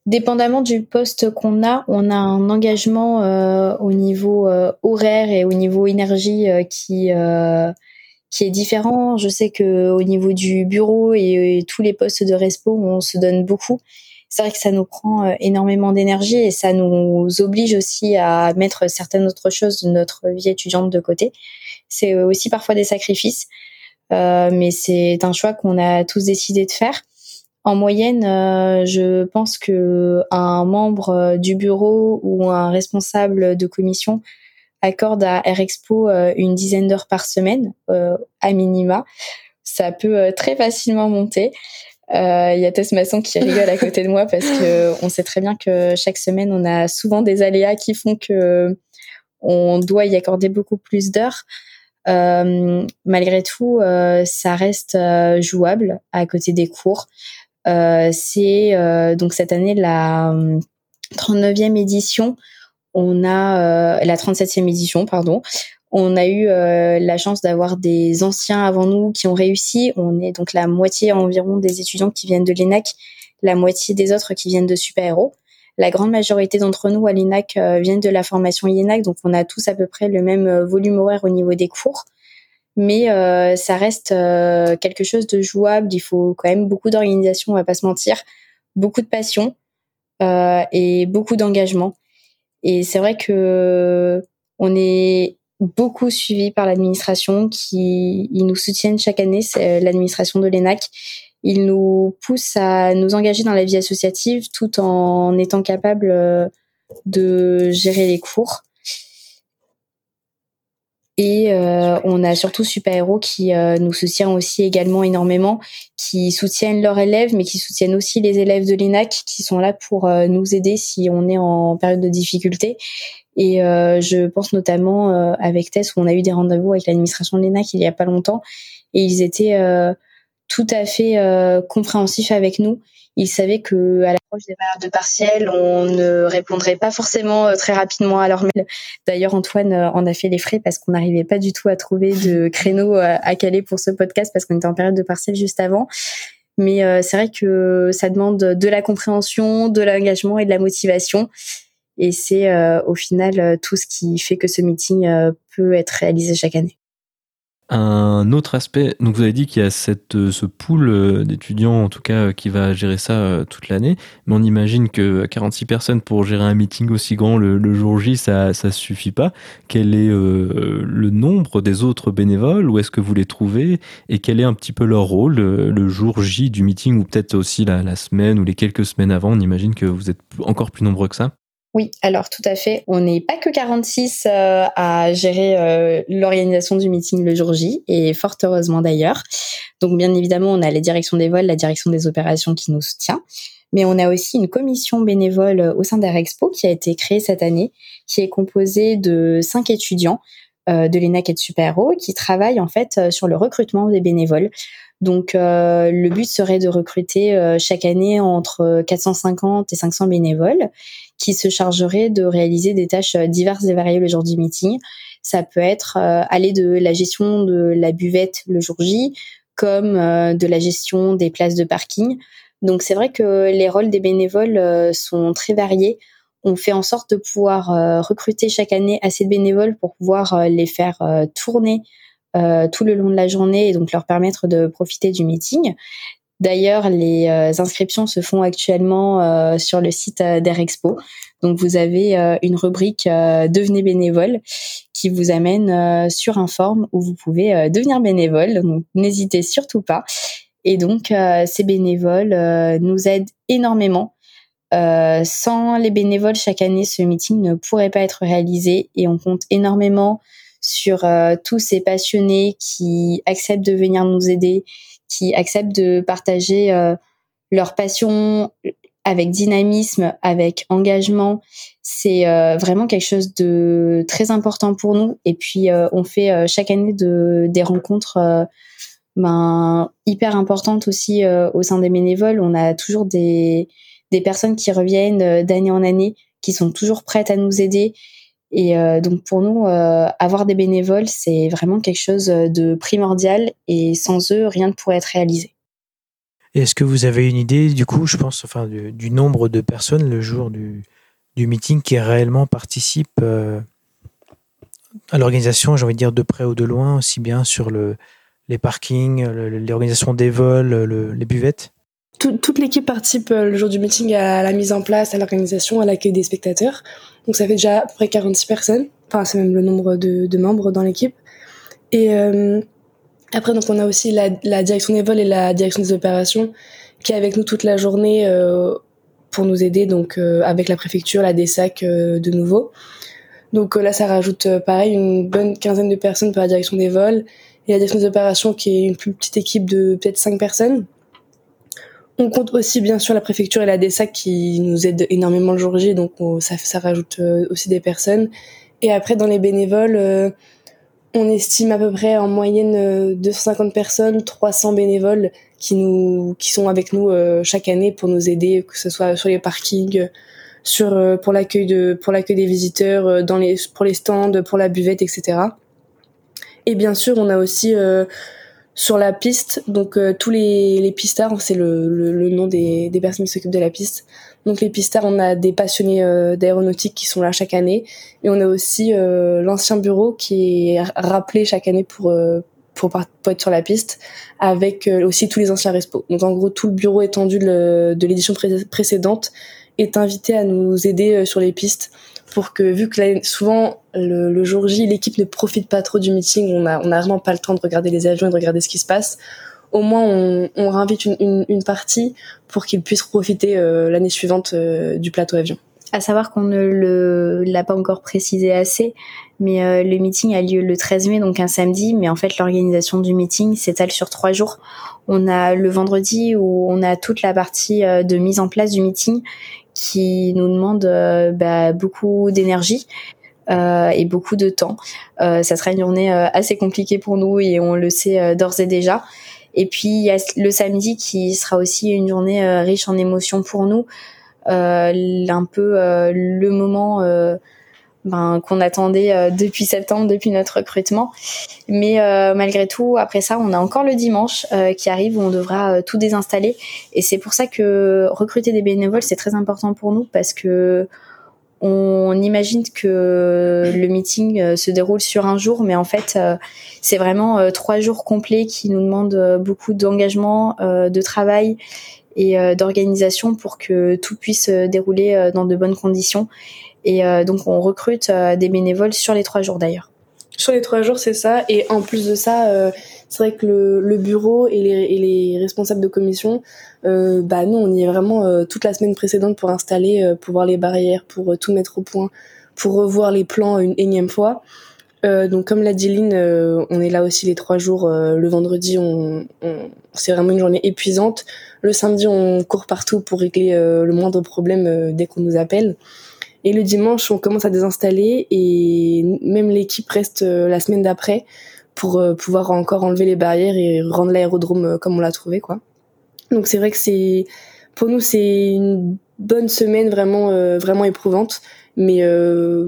dépendamment du poste qu'on a, on a un engagement euh, au niveau euh, horaire et au niveau énergie euh, qui qui est différent. Je sais que au niveau du bureau et, tous les postes de respo, on se donne beaucoup. C'est vrai que ça nous prend énormément d'énergie et ça nous oblige aussi à mettre certaines autres choses de notre vie étudiante de côté. C'est aussi parfois des sacrifices, mais c'est un choix qu'on a tous décidé de faire. En moyenne, euh, je pense que un membre euh, du bureau ou un responsable de commission accorde à Airexpo euh, une dizaine d'heures par semaine à minima. Ça peut très facilement monter. Il y a Tess Masson qui rigole à côté de moi parce que on sait très bien que chaque semaine on a souvent des aléas qui font que on doit y accorder beaucoup plus d'heures. malgré tout, ça reste jouable à côté des cours. Euh, c'est euh, donc cette année la 39e euh, édition. On a la 37e édition, pardon. On a eu la chance d'avoir des anciens avant nous qui ont réussi. On est donc la moitié environ des étudiants qui viennent de l'ENAC, la moitié des autres qui viennent de Super Héros. La grande majorité d'entre nous à l'ENAC viennent de la formation IENAC, donc on a tous à peu près le même volume horaire au niveau des cours mais euh, ça reste euh, quelque chose de jouable. Il faut quand même beaucoup d'organisation, on va pas se mentir, beaucoup de passion euh, et beaucoup d'engagement. Et c'est vrai que on est beaucoup suivi par l'administration qui ils nous soutiennent chaque année, c'est l'administration de l'ENAC. Ils nous poussent à nous engager dans la vie associative tout en étant capables de gérer les cours. Et euh, on a surtout Super Héros qui euh, nous soutient aussi également énormément, qui soutiennent leurs élèves, mais qui soutiennent aussi les élèves de l'ENAC qui sont là pour euh, nous aider si on est en période de difficulté. Et je pense notamment avec Tess où on a eu des rendez-vous avec l'administration de l'ENAC il y a pas longtemps, et ils étaient tout à fait compréhensifs avec nous ils savaient que à l'approche des périodes de partiel, on ne répondrait pas forcément euh, très rapidement à leur mail. D'ailleurs, Antoine euh, en a fait les frais parce qu'on n'arrivait pas du tout à trouver de créneau euh, à caler pour ce podcast parce qu'on était en période de partiel juste avant. Mais c'est vrai que ça demande de la compréhension, de l'engagement et de la motivation. Et c'est au final tout ce qui fait que ce meeting peut être réalisé chaque année. Un autre aspect, donc vous avez dit qu'il y a cette, euh, ce pool euh, d'étudiants en tout cas euh, qui va gérer ça toute l'année, mais on imagine que 46 personnes pour gérer un meeting aussi grand le, jour J, ça ça suffit pas. Quel est le nombre des autres bénévoles? Où est-ce que vous les trouvez? Et quel est un petit peu leur rôle le, jour J du meeting? Ou peut-être aussi la semaine ou les quelques semaines avant On imagine que vous êtes encore plus nombreux que ça? Oui, alors tout à fait. On n'est pas que 46 euh, à gérer euh, l'organisation du meeting le jour J, et fort heureusement d'ailleurs. Donc bien évidemment, on a la direction des vols, la direction des opérations qui nous soutient, mais on a aussi une commission bénévole au sein d'Airexpo qui a été créée cette année, qui est composée de cinq étudiants euh, de l'ENAC et de Supero qui travaillent en fait sur le recrutement des bénévoles. Donc le but serait de recruter chaque année entre 450 et 500 bénévoles qui se chargerait de réaliser des tâches euh, diverses et variées le jour du meeting. Ça peut être euh, aller de la gestion de la buvette le jour J, comme euh, de la gestion des places de parking. Donc c'est vrai que les rôles des bénévoles sont très variés. On fait en sorte de pouvoir recruter chaque année assez de bénévoles pour pouvoir les faire tourner tout le long de la journée et donc leur permettre de profiter du meeting. D'ailleurs, les euh, inscriptions se font actuellement euh, sur le site euh, d'Airexpo. Donc, vous avez une rubrique Devenez bénévole qui vous amène sur un form où vous pouvez devenir bénévole. Donc, n'hésitez surtout pas. Et donc, ces bénévoles nous aident énormément. sans les bénévoles, chaque année, ce meeting ne pourrait pas être réalisé et on compte énormément sur tous ces passionnés qui acceptent de venir nous aider, qui acceptent de partager euh, leur passion avec dynamisme, avec engagement. C'est euh, vraiment quelque chose de très important pour nous. Et puis, euh, on fait chaque année de, des rencontres ben hyper importante aussi au sein des bénévoles. On a toujours des des personnes qui reviennent d'année en année, qui sont toujours prêtes à nous aider. Et donc pour nous, avoir des bénévoles, c'est vraiment quelque chose de primordial. Et sans eux, rien ne pourrait être réalisé. Est-ce que vous avez une idée, du coup, je pense, enfin, du, nombre de personnes le jour du, du meeting qui réellement participent euh, à l'organisation, j'ai envie de dire de près ou de loin, aussi bien sur le, les parkings, l'organisation des vols, les buvettes? Toute l'équipe participe euh, le jour du meeting à la mise en place, à l'organisation, à l'accueil des spectateurs. Donc ça fait déjà à peu près 46 personnes. Enfin, c'est même le nombre de, membres dans l'équipe. Et euh, après, donc on a aussi la, direction des vols et la direction des opérations qui est avec nous toute la journée euh, pour nous aider, donc euh, avec la préfecture, la DESAC euh, de nouveau. Donc là, ça rajoute pareil une bonne quinzaine de personnes pour la direction des vols et la direction des opérations qui est une plus petite équipe de peut-être cinq personnes. On compte aussi bien sûr la préfecture et la DESAC qui nous aident énormément le jour J, donc ça, ça rajoute aussi des personnes. Et après, dans les bénévoles, on estime à peu près en moyenne 250 euh, personnes, 300 bénévoles qui nous qui sont avec nous euh, chaque année pour nous aider, que ce soit sur les parkings, sur euh, pour l'accueil de pour l'accueil des visiteurs, dans les pour les stands, pour la buvette, etc. Et bien sûr, on a aussi sur la piste, donc tous les, les pistards, c'est le, le, nom des, des personnes qui s'occupent de la piste. Donc les pistards, on a des passionnés euh, d'aéronautique qui sont là chaque année, et on a aussi euh, l'ancien bureau qui est rappelé chaque année pour euh, pour, être sur la piste, avec aussi tous les anciens respos. Donc en gros, tout le bureau étendu de l'édition précédente est invité à nous aider sur les pistes pour que vu que souvent le, jour J l'équipe ne profite pas trop du meeting, on a vraiment pas le temps de regarder les avions et de regarder ce qui se passe au moins on, on réinvite une, une, partie pour qu'ils puissent profiter euh, l'année suivante euh, du plateau avion. À savoir qu'on ne l'a pas encore précisé assez, mais euh, le meeting a lieu le 13 mai, donc un samedi, mais en fait l'organisation du meeting s'étale sur trois jours. On a le vendredi où on a toute la partie de mise en place du meeting qui nous demande bah, beaucoup d'énergie. et beaucoup de temps. ça sera une journée assez compliquée pour nous et on le sait d'ores et déjà. Et puis il y a le samedi qui sera aussi une journée euh, riche en émotions pour nous, euh, un peu euh, le moment ben, qu'on attendait depuis septembre, depuis notre recrutement. Mais malgré tout, après ça, on a encore le dimanche qui arrive où on devra tout désinstaller. Et c'est pour ça que recruter des bénévoles, c'est très important pour nous parce que on imagine que le meeting euh, se déroule sur un jour, mais en fait, euh, c'est vraiment euh, trois jours complets qui nous demandent beaucoup d'engagement, de travail et d'organisation pour que tout puisse dérouler dans de bonnes conditions. Et donc, on recrute des bénévoles sur les trois jours d'ailleurs. Sur les trois jours, c'est ça. Et en plus de ça, c'est vrai que le, bureau et les, responsables de commission, euh, bah nous on y est vraiment euh, toute la semaine précédente pour installer, euh, pour voir les barrières, pour tout mettre au point, pour revoir les plans une énième fois. Donc comme l'a dit Lynn, on est là aussi les trois jours. le vendredi, on, c'est vraiment une journée épuisante. Le samedi, on court partout pour régler le moindre problème dès qu'on nous appelle. Et le dimanche, on commence à désinstaller et même l'équipe reste la semaine d'après pour euh, pouvoir encore enlever les barrières et rendre l'aérodrome euh, comme on l'a trouvé quoi. Donc c'est vrai que c'est pour nous c'est une bonne semaine vraiment euh, vraiment éprouvante mais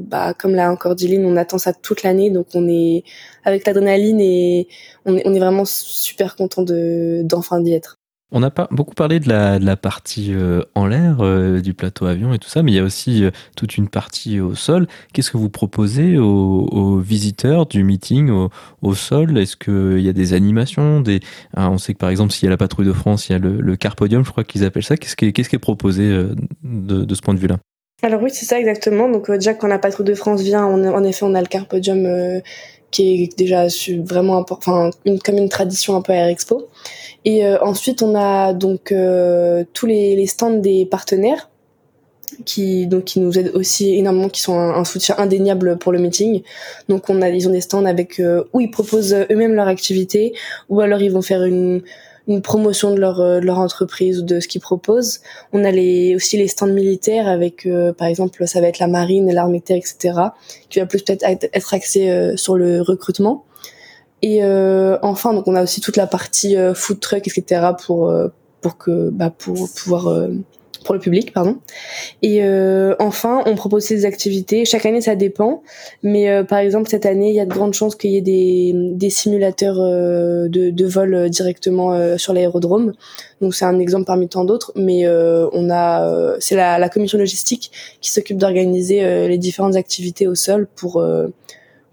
bah comme l'a encore dit on attend ça toute l'année donc on est avec l'adrénaline et on est, vraiment super content de d'enfin d'y être. On a pas beaucoup parlé de la, de la partie euh, en l'air euh, du plateau avion et tout ça, mais il y a aussi euh, toute une partie au sol. Qu'est-ce que vous proposez aux, visiteurs du meeting au, au sol? Est-ce qu'il y a des animations des... Ah, on sait que par exemple, s'il y a la patrouille de France, il y a le, le Carpodium, je crois qu'ils appellent ça. Qu'est-ce qui, qu'est-ce qui est proposé de, de ce point de vue-là? Alors oui, c'est ça exactement. Donc déjà quand la patrouille de France vient, on, en effet, on a le Carpodium qui est déjà vraiment important, une, comme une tradition un peu à Air Expo. Et euh, ensuite, on a donc euh, tous les, les, stands des partenaires qui donc qui nous aident aussi énormément, qui sont un, soutien indéniable pour le meeting. Donc on a ils ont des stands avec euh, où ils proposent eux-mêmes leur activité, ou alors ils vont faire une une promotion de leur, euh, leur entreprise ou de ce qu'ils proposent. On a les, aussi les stands militaires avec, euh, par exemple, ça va être la marine, l'armée de terre, etc., qui va plus peut-être être axé euh, sur le recrutement. Et enfin, donc on a aussi toute la partie food truck, etc. pour pour que bah, pour pouvoir pour le public, pardon. Et euh, enfin, on propose ces activités. Chaque année, ça dépend, mais euh, par exemple cette année, il y a de grandes chances qu'il y ait des, simulateurs euh, de, de vol directement sur l'aérodrome. Donc c'est un exemple parmi tant d'autres, mais on a, c'est la, la, commission logistique qui s'occupe d'organiser les différentes activités au sol pour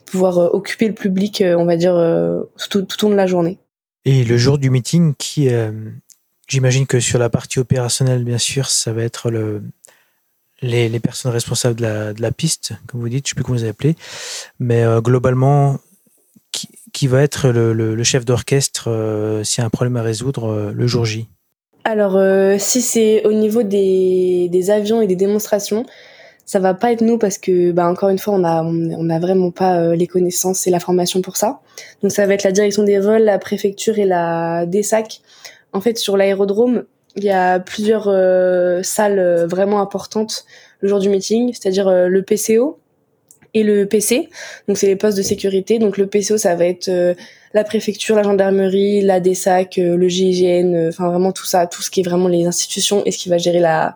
pouvoir occuper le public, on va dire, tout, tout au long de la journée. Et le jour du meeting, qui J'imagine que sur la partie opérationnelle, bien sûr, ça va être le, les, personnes responsables de la, piste, comme vous dites, je ne sais plus comment vous les appelez. Mais euh, globalement, qui, va être le, chef d'orchestre euh, s'il y a un problème à résoudre euh, le jour J? Alors, euh, si c'est au niveau des, avions et des démonstrations, ça va pas être nous parce que, bah, encore une fois, on a, on a vraiment pas les connaissances et la formation pour ça. Donc, ça va être la direction des vols, la préfecture et la DESAC en fait, sur l'aérodrome, il y a plusieurs euh, salles euh, vraiment importantes le jour du meeting, c'est-à-dire euh, le PCO et le PC. Donc c'est les postes de sécurité. Donc le PCO, ça va être la préfecture, la gendarmerie, la DESAC, le GIGN, enfin vraiment tout ça, tout ce qui est vraiment les institutions et ce qui va gérer la,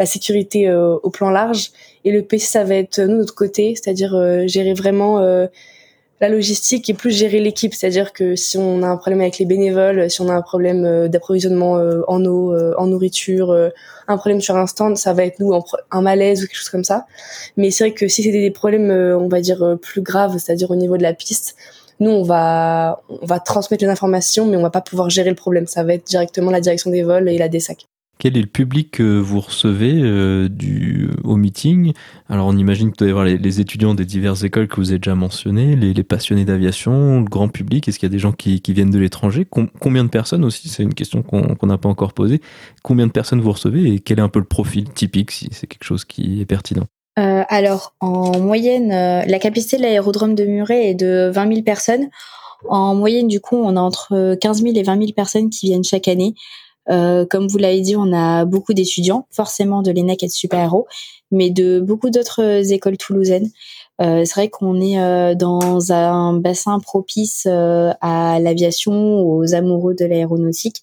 la sécurité au plan large. Et le PC, ça va être nous, notre côté, c'est-à-dire gérer vraiment la logistique et plus gérer l'équipe, c'est-à-dire que si on a un problème avec les bénévoles, si on a un problème euh, d'approvisionnement euh, en eau, euh, en nourriture, un problème sur un stand, ça va être nous un malaise ou quelque chose comme ça. Mais c'est vrai que si c'était des problèmes, on va dire plus graves, c'est-à-dire au niveau de la piste, nous on va on va transmettre les informations, mais on va pas pouvoir gérer le problème. Ça va être directement la direction des vols et la DSAC. Quel est le public que vous recevez euh, du, au meeting? Alors, on imagine que vous devez avoir les, étudiants des diverses écoles que vous avez déjà mentionnées, les, les passionnés d'aviation, le grand public. Est-ce qu'il y a des gens qui, qui viennent de l'étranger? Combien de personnes aussi? C'est une question qu'on n'a pas encore posée. Combien de personnes vous recevez et quel est un peu le profil typique, si c'est quelque chose qui est pertinent? Euh, Alors, en moyenne, euh, la capacité de l'aérodrome de Muret est de 20 000 personnes. En moyenne, du coup, on a entre 15 000 et 20 000 personnes qui viennent chaque année. Euh, comme vous l'avez dit, on a beaucoup d'étudiants, forcément de l'ENAC et de Super Héros, mais de beaucoup d'autres écoles toulousaines. Euh, c'est vrai qu'on est euh, dans un bassin propice euh, à l'aviation, aux amoureux de l'aéronautique.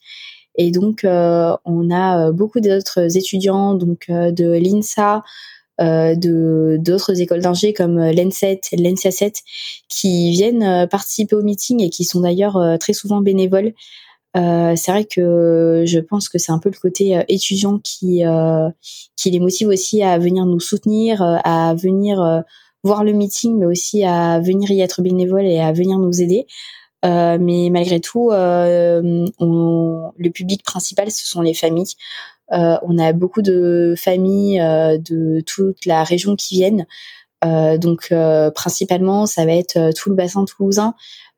Et donc, on a beaucoup d'autres étudiants donc de l'INSA, de d'autres écoles d'ingé comme l'ENSET, l'ENSIA 7, qui viennent participer au meeting et qui sont d'ailleurs très souvent bénévoles. Euh, c'est vrai que je pense que c'est un peu le côté euh, étudiant qui euh, qui les motive aussi à venir nous soutenir, à venir voir le meeting, mais aussi à venir y être bénévole et à venir nous aider. mais malgré tout, le public principal, ce sont les familles. on a beaucoup de familles de toute la région qui viennent. donc principalement, ça va être tout le bassin toulousain,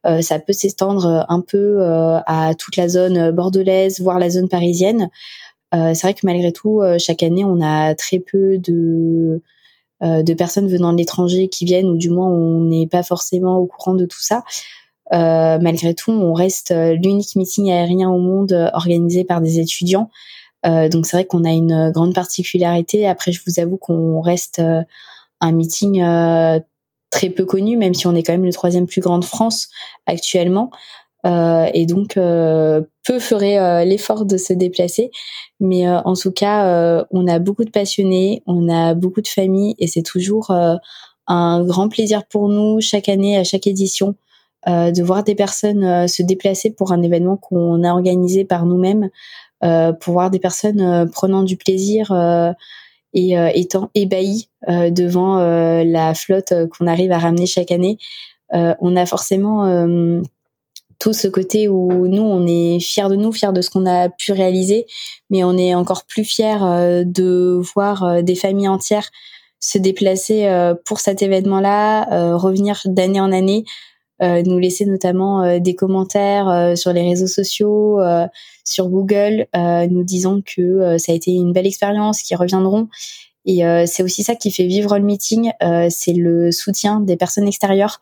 euh, ça peut s'étendre euh, un peu euh, à toute la zone bordelaise, voire la zone parisienne. c'est vrai que malgré tout, chaque année, on a très peu de de personnes venant de l'étranger qui viennent, ou du moins on n'est pas forcément au courant de tout ça. Malgré tout, on reste l'unique meeting aérien au monde organisé par des étudiants. Donc c'est vrai qu'on a une grande particularité. Après, je vous avoue qu'on reste un meeting très peu connu, même si on est quand même le troisième plus grand de France actuellement. Euh, et donc, euh, peu ferait euh, l'effort de se déplacer. Mais en tout cas, on a beaucoup de passionnés, on a beaucoup de familles, et c'est toujours un grand plaisir pour nous chaque année, à chaque édition, de voir des personnes se déplacer pour un événement qu'on a organisé par nous-mêmes, pour voir des personnes prenant du plaisir et étant ébahi euh, devant euh, la flotte qu'on arrive à ramener chaque année, on a forcément tout ce côté où nous, on est fiers de nous, fiers de ce qu'on a pu réaliser, mais on est encore plus fiers de voir des familles entières se déplacer pour cet événement-là, revenir d'année en année, euh, nous laisser notamment euh, des commentaires euh, sur les réseaux sociaux, sur Google, nous disant que ça a été une belle expérience, qu'ils reviendront. Et c'est aussi ça qui fait vivre le meeting, c'est le soutien des personnes extérieures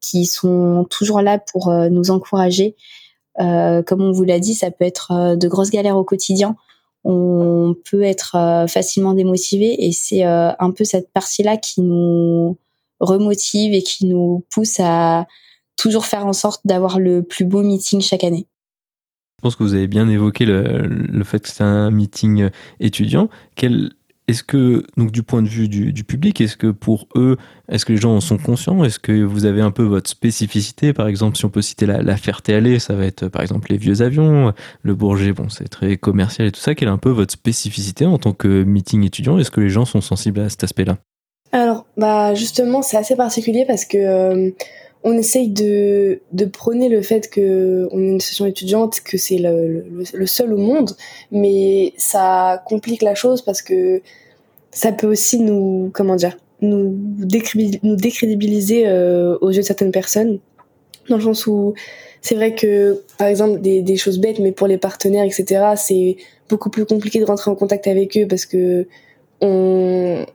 qui sont toujours là pour nous encourager. comme on vous l'a dit, ça peut être de grosses galères au quotidien. On peut être facilement démotivé et c'est un peu cette partie-là qui nous remotive et qui nous pousse à, toujours faire en sorte d'avoir le plus beau meeting chaque année. Je pense que vous avez bien évoqué le, fait que c'est un meeting étudiant. Est-ce que, donc du point de vue du, public, est-ce que pour eux, est-ce que les gens en sont conscients? Est-ce que vous avez un peu votre spécificité? Par exemple, si on peut citer la, la Ferté-Allée, ça va être par exemple les vieux avions, le Bourget, bon, c'est très commercial et tout ça. Quelle est un peu votre spécificité en tant que meeting étudiant? Est-ce que les gens sont sensibles à cet aspect-là? Alors, bah justement, c'est assez particulier parce que euh, on essaye de, de prôner le fait que on est une session étudiante, que c'est le, le, seul au monde, mais ça complique la chose parce que ça peut aussi nous, comment dire, nous, nous décrédibiliser euh, aux yeux de certaines personnes, dans le sens où c'est vrai que, par exemple, des, des choses bêtes, mais pour les partenaires, etc., c'est beaucoup plus compliqué de rentrer en contact avec eux parce que on,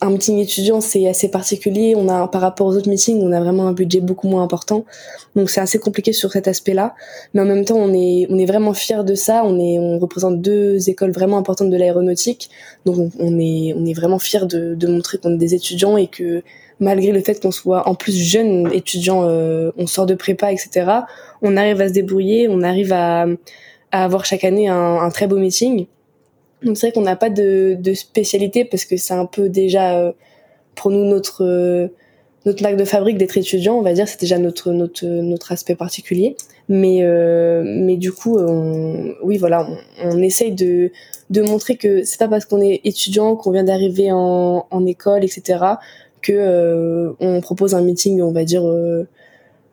un meeting étudiant, c'est assez particulier. On a, par rapport aux autres meetings, on a vraiment un budget beaucoup moins important. Donc c'est assez compliqué sur cet aspect-là. Mais en même temps, on est, on est vraiment fiers de ça. On est, on représente deux écoles vraiment importantes de l'aéronautique. Donc on est, on est vraiment fiers de, de montrer qu'on est des étudiants et que malgré le fait qu'on soit en plus jeune étudiant, euh, on sort de prépa, etc. On arrive à se débrouiller, on arrive à, à avoir chaque année un, un très beau meeting. Donc c'est vrai qu'on n'a pas de, de, spécialité parce que c'est un peu déjà euh, pour nous notre euh, notre marque de fabrique d'être étudiant, on va dire, c'est déjà notre notre notre aspect particulier. Mais euh, mais du coup, on, oui voilà, on, on, essaye de de montrer que c'est pas parce qu'on est étudiant, qu'on vient d'arriver en, en école, etc. que on propose un meeting, on va dire euh,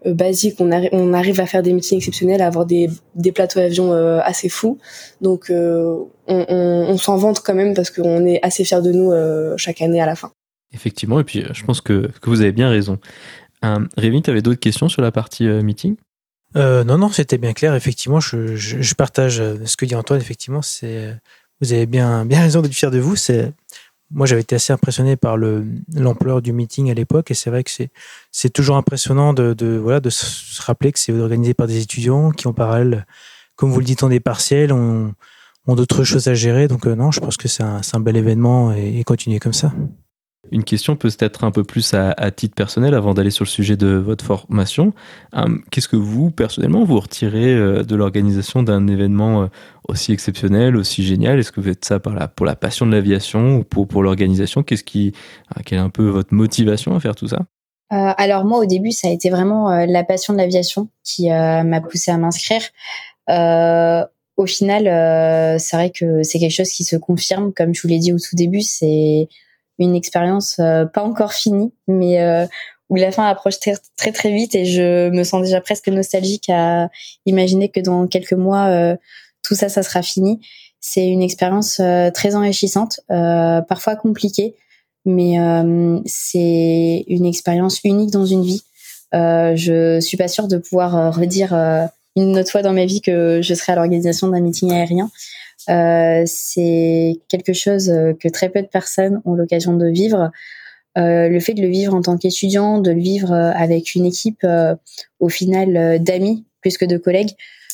basique. On, on, arrive à faire des meetings exceptionnels, à avoir des, des plateaux d'avion euh, assez fous. Donc euh, on, on, on s'en vante quand même parce qu'on est assez fiers de nous chaque année à la fin. Effectivement, et puis je pense que, que vous avez bien raison. Euh, Rémi, tu avais d'autres questions sur la partie meeting? Euh, Non, non, c'était bien clair. Effectivement, je, je, je, partage ce que dit Antoine. Effectivement, c'est vous avez bien, bien raison d'être fier de vous. C'est moi, j'avais été assez impressionné par l'ampleur du meeting à l'époque, et c'est vrai que c'est toujours impressionnant de, se rappeler que c'est organisé par des étudiants qui, en parallèle, comme vous le dites, ont des partiels, ont, d'autres choses à gérer. Donc, euh, non, je pense que c'est un, bel événement et continuer comme ça. Une question peut-être un peu plus à, titre personnel avant d'aller sur le sujet de votre formation. Euh, Qu'est-ce que vous, personnellement, vous retirez euh, de l'organisation d'un événement euh, aussi exceptionnel, aussi génial? Est-ce que vous faites ça pour la passion de l'aviation ou pour, l'organisation? Qu'est-ce qui, Quelle est un peu votre motivation à faire tout ça? Alors moi au début ça a été vraiment la passion de l'aviation qui m'a poussé à m'inscrire. au final c'est vrai que c'est quelque chose qui se confirme comme je vous l'ai dit au tout début c'est une expérience euh, pas encore finie, mais euh, où la fin approche très, très vite et je me sens déjà presque nostalgique à imaginer que dans quelques mois euh, tout ça ça sera fini. C'est une expérience très enrichissante, parfois compliquée, mais c'est une expérience unique dans une vie. je suis pas sûre de pouvoir redire une autre fois dans ma vie que je serai à l'organisation d'un meeting aérien. Euh, c'est quelque chose euh, que très peu de personnes ont l'occasion de vivre. Euh, le fait de le vivre en tant qu'étudiant, de le vivre avec une équipe au final d'amis plus que de collègues.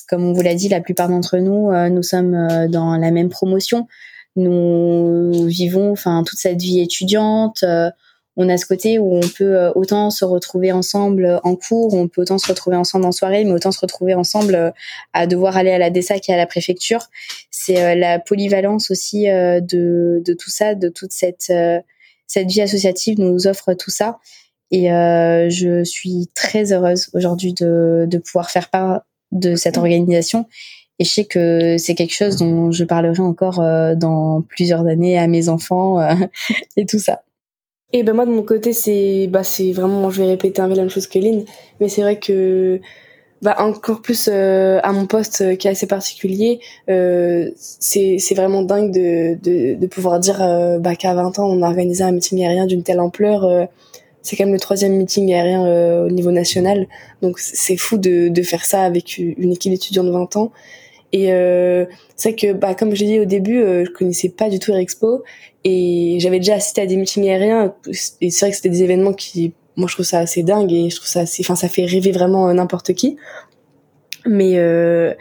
Comme on vous l'a dit, la plupart d'entre nous, nous sommes dans la même promotion. Nous vivons, enfin, toute cette vie étudiante on a ce côté où on peut euh, autant se retrouver ensemble en cours, on peut autant se retrouver ensemble en soirée, mais autant se retrouver ensemble euh, à devoir aller à la DESAC et à la préfecture. C'est euh, la polyvalence aussi de, de tout ça, de toute cette, cette vie associative nous offre tout ça. Et je suis très heureuse aujourd'hui de, de pouvoir faire part de cette organisation. Et je sais que c'est quelque chose dont je parlerai encore dans plusieurs années à mes enfants et tout ça. Et ben moi de mon côté c'est bah c'est vraiment je vais répéter un peu la même chose que Lynn mais c'est vrai que bah encore plus euh, à mon poste euh, qui est assez particulier euh, c'est c'est vraiment dingue de de, de pouvoir dire euh, bah qu'à 20 ans on a organisé un meeting aérien d'une telle ampleur c'est quand même le troisième meeting aérien au niveau national. Donc c'est fou de de faire ça avec une équipe d'étudiants de 20 ans. Et euh, c'est que, bah, comme je l'ai dit au début, euh, je connaissais pas du tout Expo et j'avais déjà assisté à des meetings aériens. Et c'est vrai que c'était des événements qui, moi, je trouve ça assez dingue et je trouve ça assez, enfin, ça fait rêver vraiment euh, n'importe qui. Mais euh,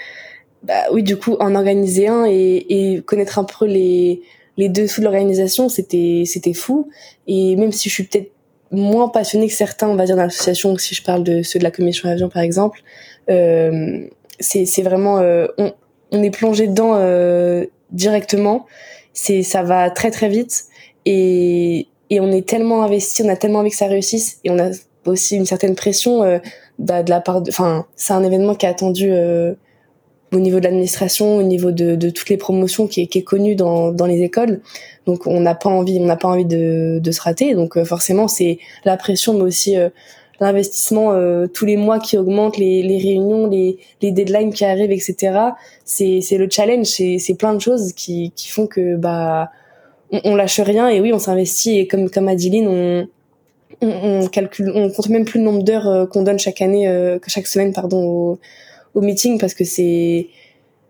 bah, oui, du coup, en organiser un et, et connaître un peu les les dessous de l'organisation, c'était c'était fou. Et même si je suis peut-être moins passionnés que certains, on va dire, dans l'association, si je parle de ceux de la commission avion par exemple. Euh, c'est vraiment, euh, on, on, est plongé dedans euh, directement. C'est, ça va très très vite et, et on est tellement investi, on a tellement envie que ça réussisse et on a aussi une certaine pression euh, de, de, la part de, enfin, c'est un événement qui est attendu euh, au niveau de l'administration, au niveau de, de, toutes les promotions qui est, qui est connu dans, dans les écoles. Donc on n'a pas envie, on n'a pas envie de, de se rater. Donc euh, forcément c'est la pression, mais aussi euh, l'investissement euh, tous les mois qui augmente, les, les réunions, les, les deadlines qui arrivent, etc. C'est c'est le challenge, c'est c'est plein de choses qui qui font que bah on, on lâche rien et oui on s'investit et comme comme a dit Lynn, on on, on calcule, on compte même plus le nombre d'heures qu'on donne chaque année, chaque semaine pardon au, au meeting parce que c'est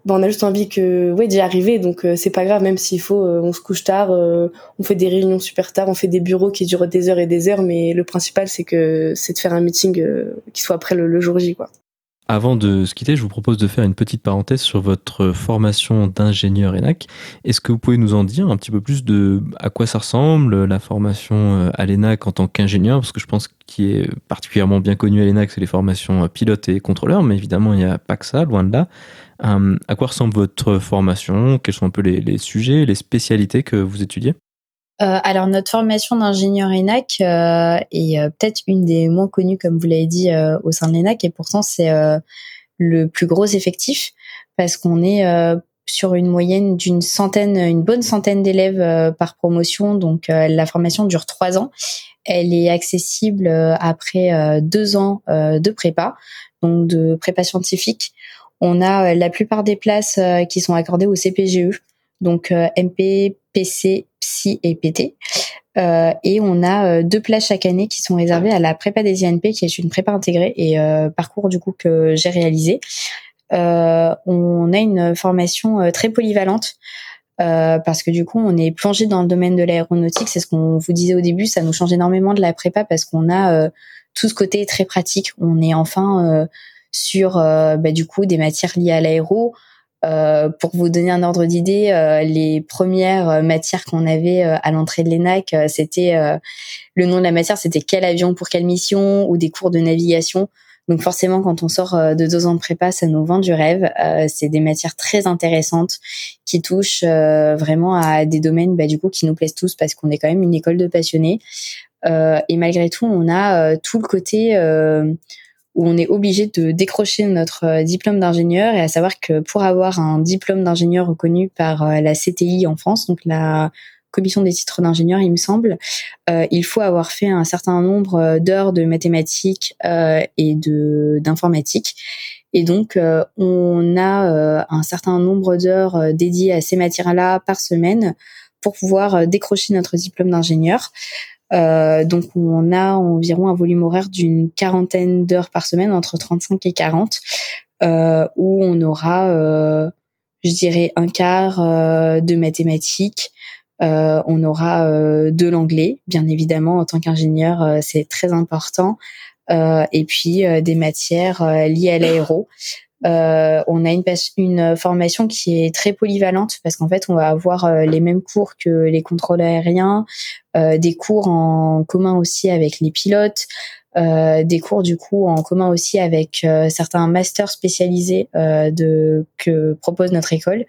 ben, on a juste envie que ouais d'y arriver. Donc euh, c'est pas grave même s'il faut euh, on se couche tard euh, on fait des réunions super tard on fait des bureaux qui durent des heures et des heures. Mais le principal c'est que c'est de faire un meeting qui soit après le, jour J quoi. Avant de se quitter, je vous propose de faire une petite parenthèse sur votre formation d'ingénieur ENAC. Est-ce que vous pouvez nous en dire un petit peu plus de à quoi ça ressemble, la formation à l'ENAC en tant qu'ingénieur? Parce que je pense qu'il est particulièrement bien connu à l'ENAC, c'est les formations pilote et contrôleur, mais évidemment, il n'y a pas que ça, loin de là. Euh, à quoi ressemble votre formation? Quels sont un peu les, sujets, les spécialités que vous étudiez? Euh, alors notre formation d'ingénieur ENAC euh, est peut-être une des moins connues, comme vous l'avez dit, au sein de l'ENAC, et pourtant c'est le plus gros effectif parce qu'on est sur une moyenne d'une centaine, une bonne centaine d'élèves par promotion. Donc la formation dure trois ans. Elle est accessible après deux ans de prépa, donc de prépa scientifique. On a la plupart des places qui sont accordées au CPGE, donc MP, PC, Psy et PT. Euh, et on a euh, deux places chaque année qui sont réservées à la prépa des INP, qui est une prépa intégrée et euh, parcours du coup que j'ai réalisé. Euh, on a une formation très polyvalente. parce que du coup, on est plongé dans le domaine de l'aéronautique. C'est ce qu'on vous disait au début. Ça nous change énormément de la prépa parce qu'on a tout ce côté très pratique. On est enfin sur bah, du coup des matières liées à l'aéro. Euh, pour vous donner un ordre d'idée, euh, les premières euh, matières qu'on avait à l'entrée de l'ENAC, c'était le nom de la matière, c'était quel avion pour quelle mission ou des cours de navigation. Donc forcément, quand on sort de deux ans de prépa, ça nous vend du rêve. c'est des matières très intéressantes qui touchent vraiment à des domaines, bah, du coup, qui nous plaisent tous parce qu'on est quand même une école de passionnés. et malgré tout, on a tout le côté où on est obligé de décrocher notre euh, diplôme d'ingénieur et à savoir que pour avoir un diplôme d'ingénieur reconnu par euh, la CTI en France, donc la commission des titres d'ingénieur, il me semble, euh, il faut avoir fait un certain nombre d'heures de mathématiques et de d'informatique. Et donc, on a un certain nombre d'heures dédiées à ces matières-là par semaine pour pouvoir décrocher notre diplôme d'ingénieur. Euh, donc on a environ un volume horaire d'une quarantaine d'heures par semaine, entre 35 et 40, euh, où on aura, euh, je dirais, un quart euh, de mathématiques. On aura de l'anglais, bien évidemment, en tant qu'ingénieur, c'est très important. et puis des matières liées à l'aéro. Euh, on a une, formation qui est très polyvalente parce qu'en fait, on va avoir euh, les mêmes cours que les contrôles aériens, euh, des cours en commun aussi avec les pilotes, euh, des cours du coup en commun aussi avec certains masters spécialisés de que propose notre école.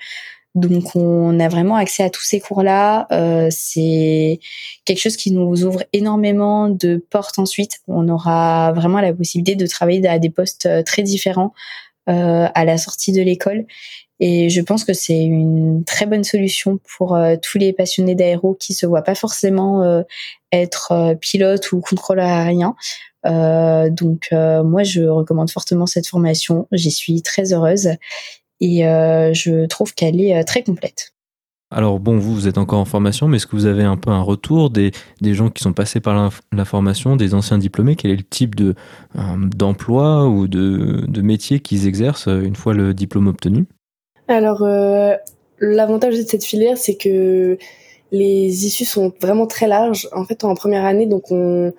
Donc on a vraiment accès à tous ces cours-là. c'est quelque chose qui nous ouvre énormément de portes ensuite. On aura vraiment la possibilité de travailler à des postes très différents euh, à la sortie de l'école. Et je pense que c'est une très bonne solution pour euh, tous les passionnés d'aéro qui se voient pas forcément euh, être pilote ou contrôleur aérien. donc moi, je recommande fortement cette formation. J'y suis très heureuse et je trouve qu'elle est très complète. Alors bon, vous, vous êtes encore en formation, mais est-ce que vous avez un peu un retour des, gens qui sont passés par la, formation, des anciens diplômés? Quel est le type de euh, d'emploi ou de, métier qu'ils exercent euh, une fois le diplôme obtenu? Alors, euh, l'avantage de cette filière, c'est que les issues sont vraiment très larges. En fait, en première année, donc on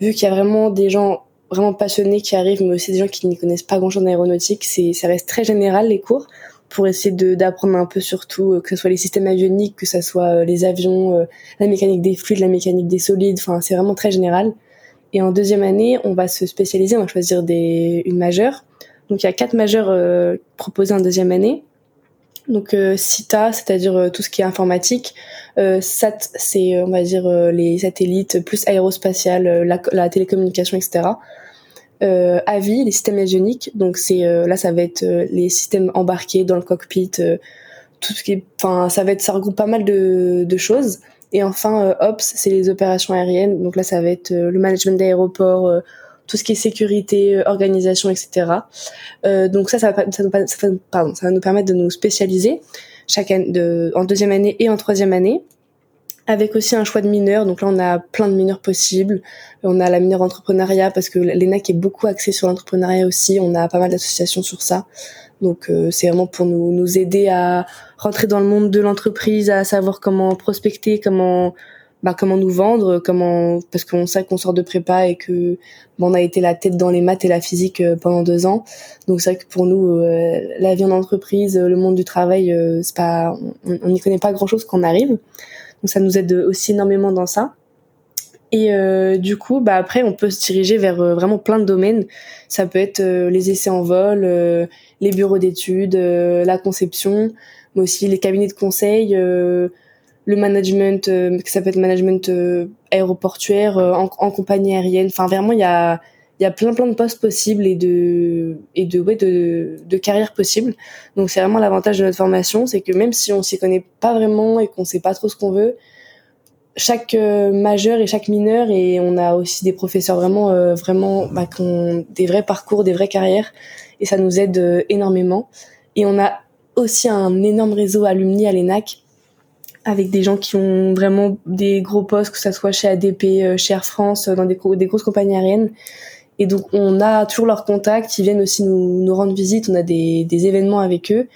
vu qu'il y a vraiment des gens vraiment passionnés qui arrivent, mais aussi des gens qui n'y connaissent pas grand-chose en aéronautique, ça reste très général les cours pour essayer d'apprendre un peu sur tout, euh, que ce soit les systèmes avioniques, que ce soit euh, les avions, euh, la mécanique des fluides, la mécanique des solides. Enfin, c'est vraiment très général. Et en deuxième année, on va se spécialiser, on va choisir des, une majeure. Donc il y a quatre majeures euh, proposées en deuxième année. Donc euh, CITA, c'est-à-dire euh, tout ce qui est informatique. SAT, c'est on va dire les satellites, plus aérospatial, la, la, télécommunication, etc. Euh, AVI, les systèmes avioniques. Donc c'est là, ça va être les systèmes embarqués dans le cockpit, tout ce qui enfin ça va être, ça regroupe pas mal de, de choses. Et enfin OPS, c'est les opérations aériennes. Donc là, ça va être le management d'aéroport tout ce qui est sécurité, euh, organisation, etc. Euh, donc ça, ça va, ça, ça, pardon, ça va nous permettre de nous spécialiser chaque année, de, en deuxième année et en troisième année avec aussi un choix de mineurs. Donc là, on a plein de mineurs possibles. On a la mineure entrepreneuriat parce que l'ENAC est beaucoup axé sur l'entrepreneuriat aussi. On a pas mal d'associations sur ça. Donc euh, c'est vraiment pour nous, nous aider à rentrer dans le monde de l'entreprise, à savoir comment prospecter, comment bah, comment nous vendre, comment parce qu'on sait qu'on sort de prépa et que bon, on a été la tête dans les maths et la physique euh, pendant deux ans. Donc c'est vrai que pour nous, euh, la vie en entreprise, le monde du travail, euh, c'est pas, on n'y connaît pas grand chose quand on arrive. Donc ça nous aide aussi énormément dans ça. Et euh, du coup, bah après, on peut se diriger vers vraiment plein de domaines. Ça peut être les essais en vol, les bureaux d'études, la conception, mais aussi les cabinets de conseil le management, euh, ça peut être management euh, aéroportuaire, euh, en, en, compagnie aérienne. Enfin, vraiment, il y a, il y a plein plein de postes possibles et de et de ouais de, de carrières possibles. Donc c'est vraiment l'avantage de notre formation, c'est que même si on s'y connaît pas vraiment et qu'on sait pas trop ce qu'on veut, chaque majeur et chaque mineur et on a aussi des professeurs vraiment vraiment bah, qui ont des vrais parcours, des vraies carrières et ça nous aide énormément. Et on a aussi un énorme réseau alumni à l'ENAC avec des gens qui ont vraiment des gros postes, que ça soit chez ADP, euh, chez Air France, euh, dans des, des grosses compagnies aériennes. Et donc on a toujours leurs contacts, ils viennent aussi nous, nous rendre visite, on a des, des événements avec eux.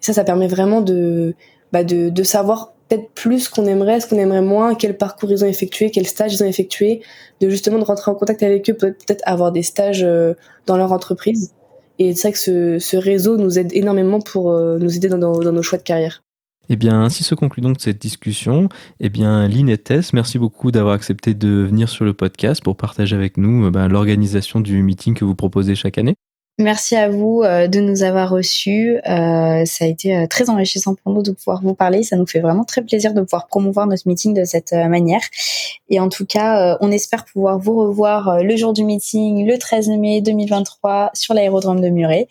ça, ça permet vraiment de, bah de, de savoir peut-être plus ce qu'on aimerait, ce qu'on aimerait moins, quel parcours ils ont effectué, quel stage ils ont effectué, de justement de rentrer en contact avec eux, peut-être avoir des stages euh, dans leur entreprise. Et c'est vrai que ce, ce réseau nous aide énormément pour nous aider dans, dans nos choix de carrière. Eh bien, ainsi se conclut donc cette discussion. Eh bien, Lynn merci beaucoup d'avoir accepté de venir sur le podcast pour partager avec nous euh, ben, l'organisation du meeting que vous proposez chaque année. Merci à vous euh, de nous avoir reçus. Euh, ça a été euh, très enrichissant pour nous de pouvoir vous parler. Ça nous fait vraiment très plaisir de pouvoir promouvoir notre meeting de cette manière. Et en tout cas, on espère pouvoir vous revoir le jour du meeting, le 13 mai 2023, sur l'aérodrome de Muret.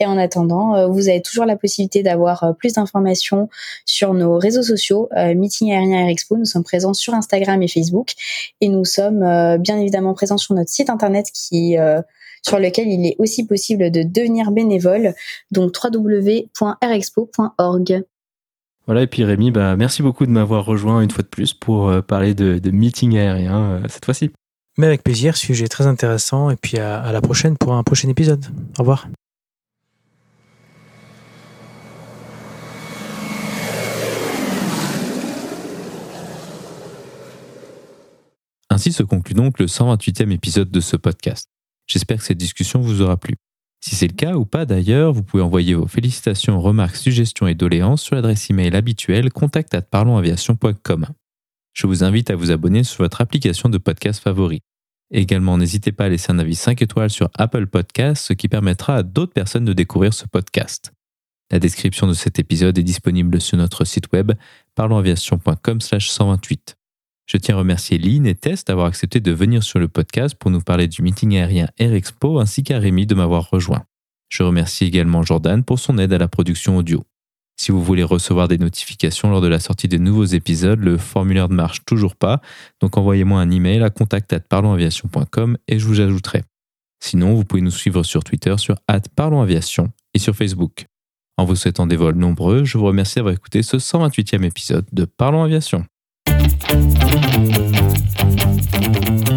Et en attendant, vous avez toujours la possibilité d'avoir plus d'informations sur nos réseaux sociaux, Meeting Aérien Air Expo. Nous sommes présents sur Instagram et Facebook. Et nous sommes bien évidemment présents sur notre site internet qui sur lequel il est aussi possible de devenir bénévole, donc www.rexpo.org. Voilà, et puis Rémi, bah, merci beaucoup de m'avoir rejoint une fois de plus pour euh, parler de, meeting aérien euh, cette fois-ci. Mais avec plaisir, sujet très intéressant, et puis à la prochaine pour un prochain épisode. Au revoir. Ainsi se conclut donc le 128e épisode de ce podcast. J'espère que cette discussion vous aura plu. Si c'est le cas ou pas d'ailleurs, vous pouvez envoyer vos félicitations, remarques, suggestions et doléances sur l'adresse email habituelle contact@parlonsaviation.com. Je vous invite à vous abonner sur votre application de podcast favori. Également, n'hésitez pas à laisser un avis 5 étoiles sur Apple Podcasts, ce qui permettra à d'autres personnes de découvrir ce podcast. La description de cet épisode est disponible sur notre site web parlonsaviation.com/128. Je tiens à remercier Lynn et Tess d'avoir accepté de venir sur le podcast pour nous parler du meeting aérien Air Expo ainsi qu'à Rémi de m'avoir rejoint. Je remercie également Jordan pour son aide à la production audio. Si vous voulez recevoir des notifications lors de la sortie de nouveaux épisodes, le formulaire ne marche toujours pas, donc envoyez-moi un email à contact@parlonsaviation.com et je vous ajouterai. Sinon, vous pouvez nous suivre sur Twitter sur @parlonsaviation et sur Facebook. En vous souhaitant des vols nombreux, je vous remercie d'avoir écouté ce 128e épisode de Parlons Aviation. Thank you.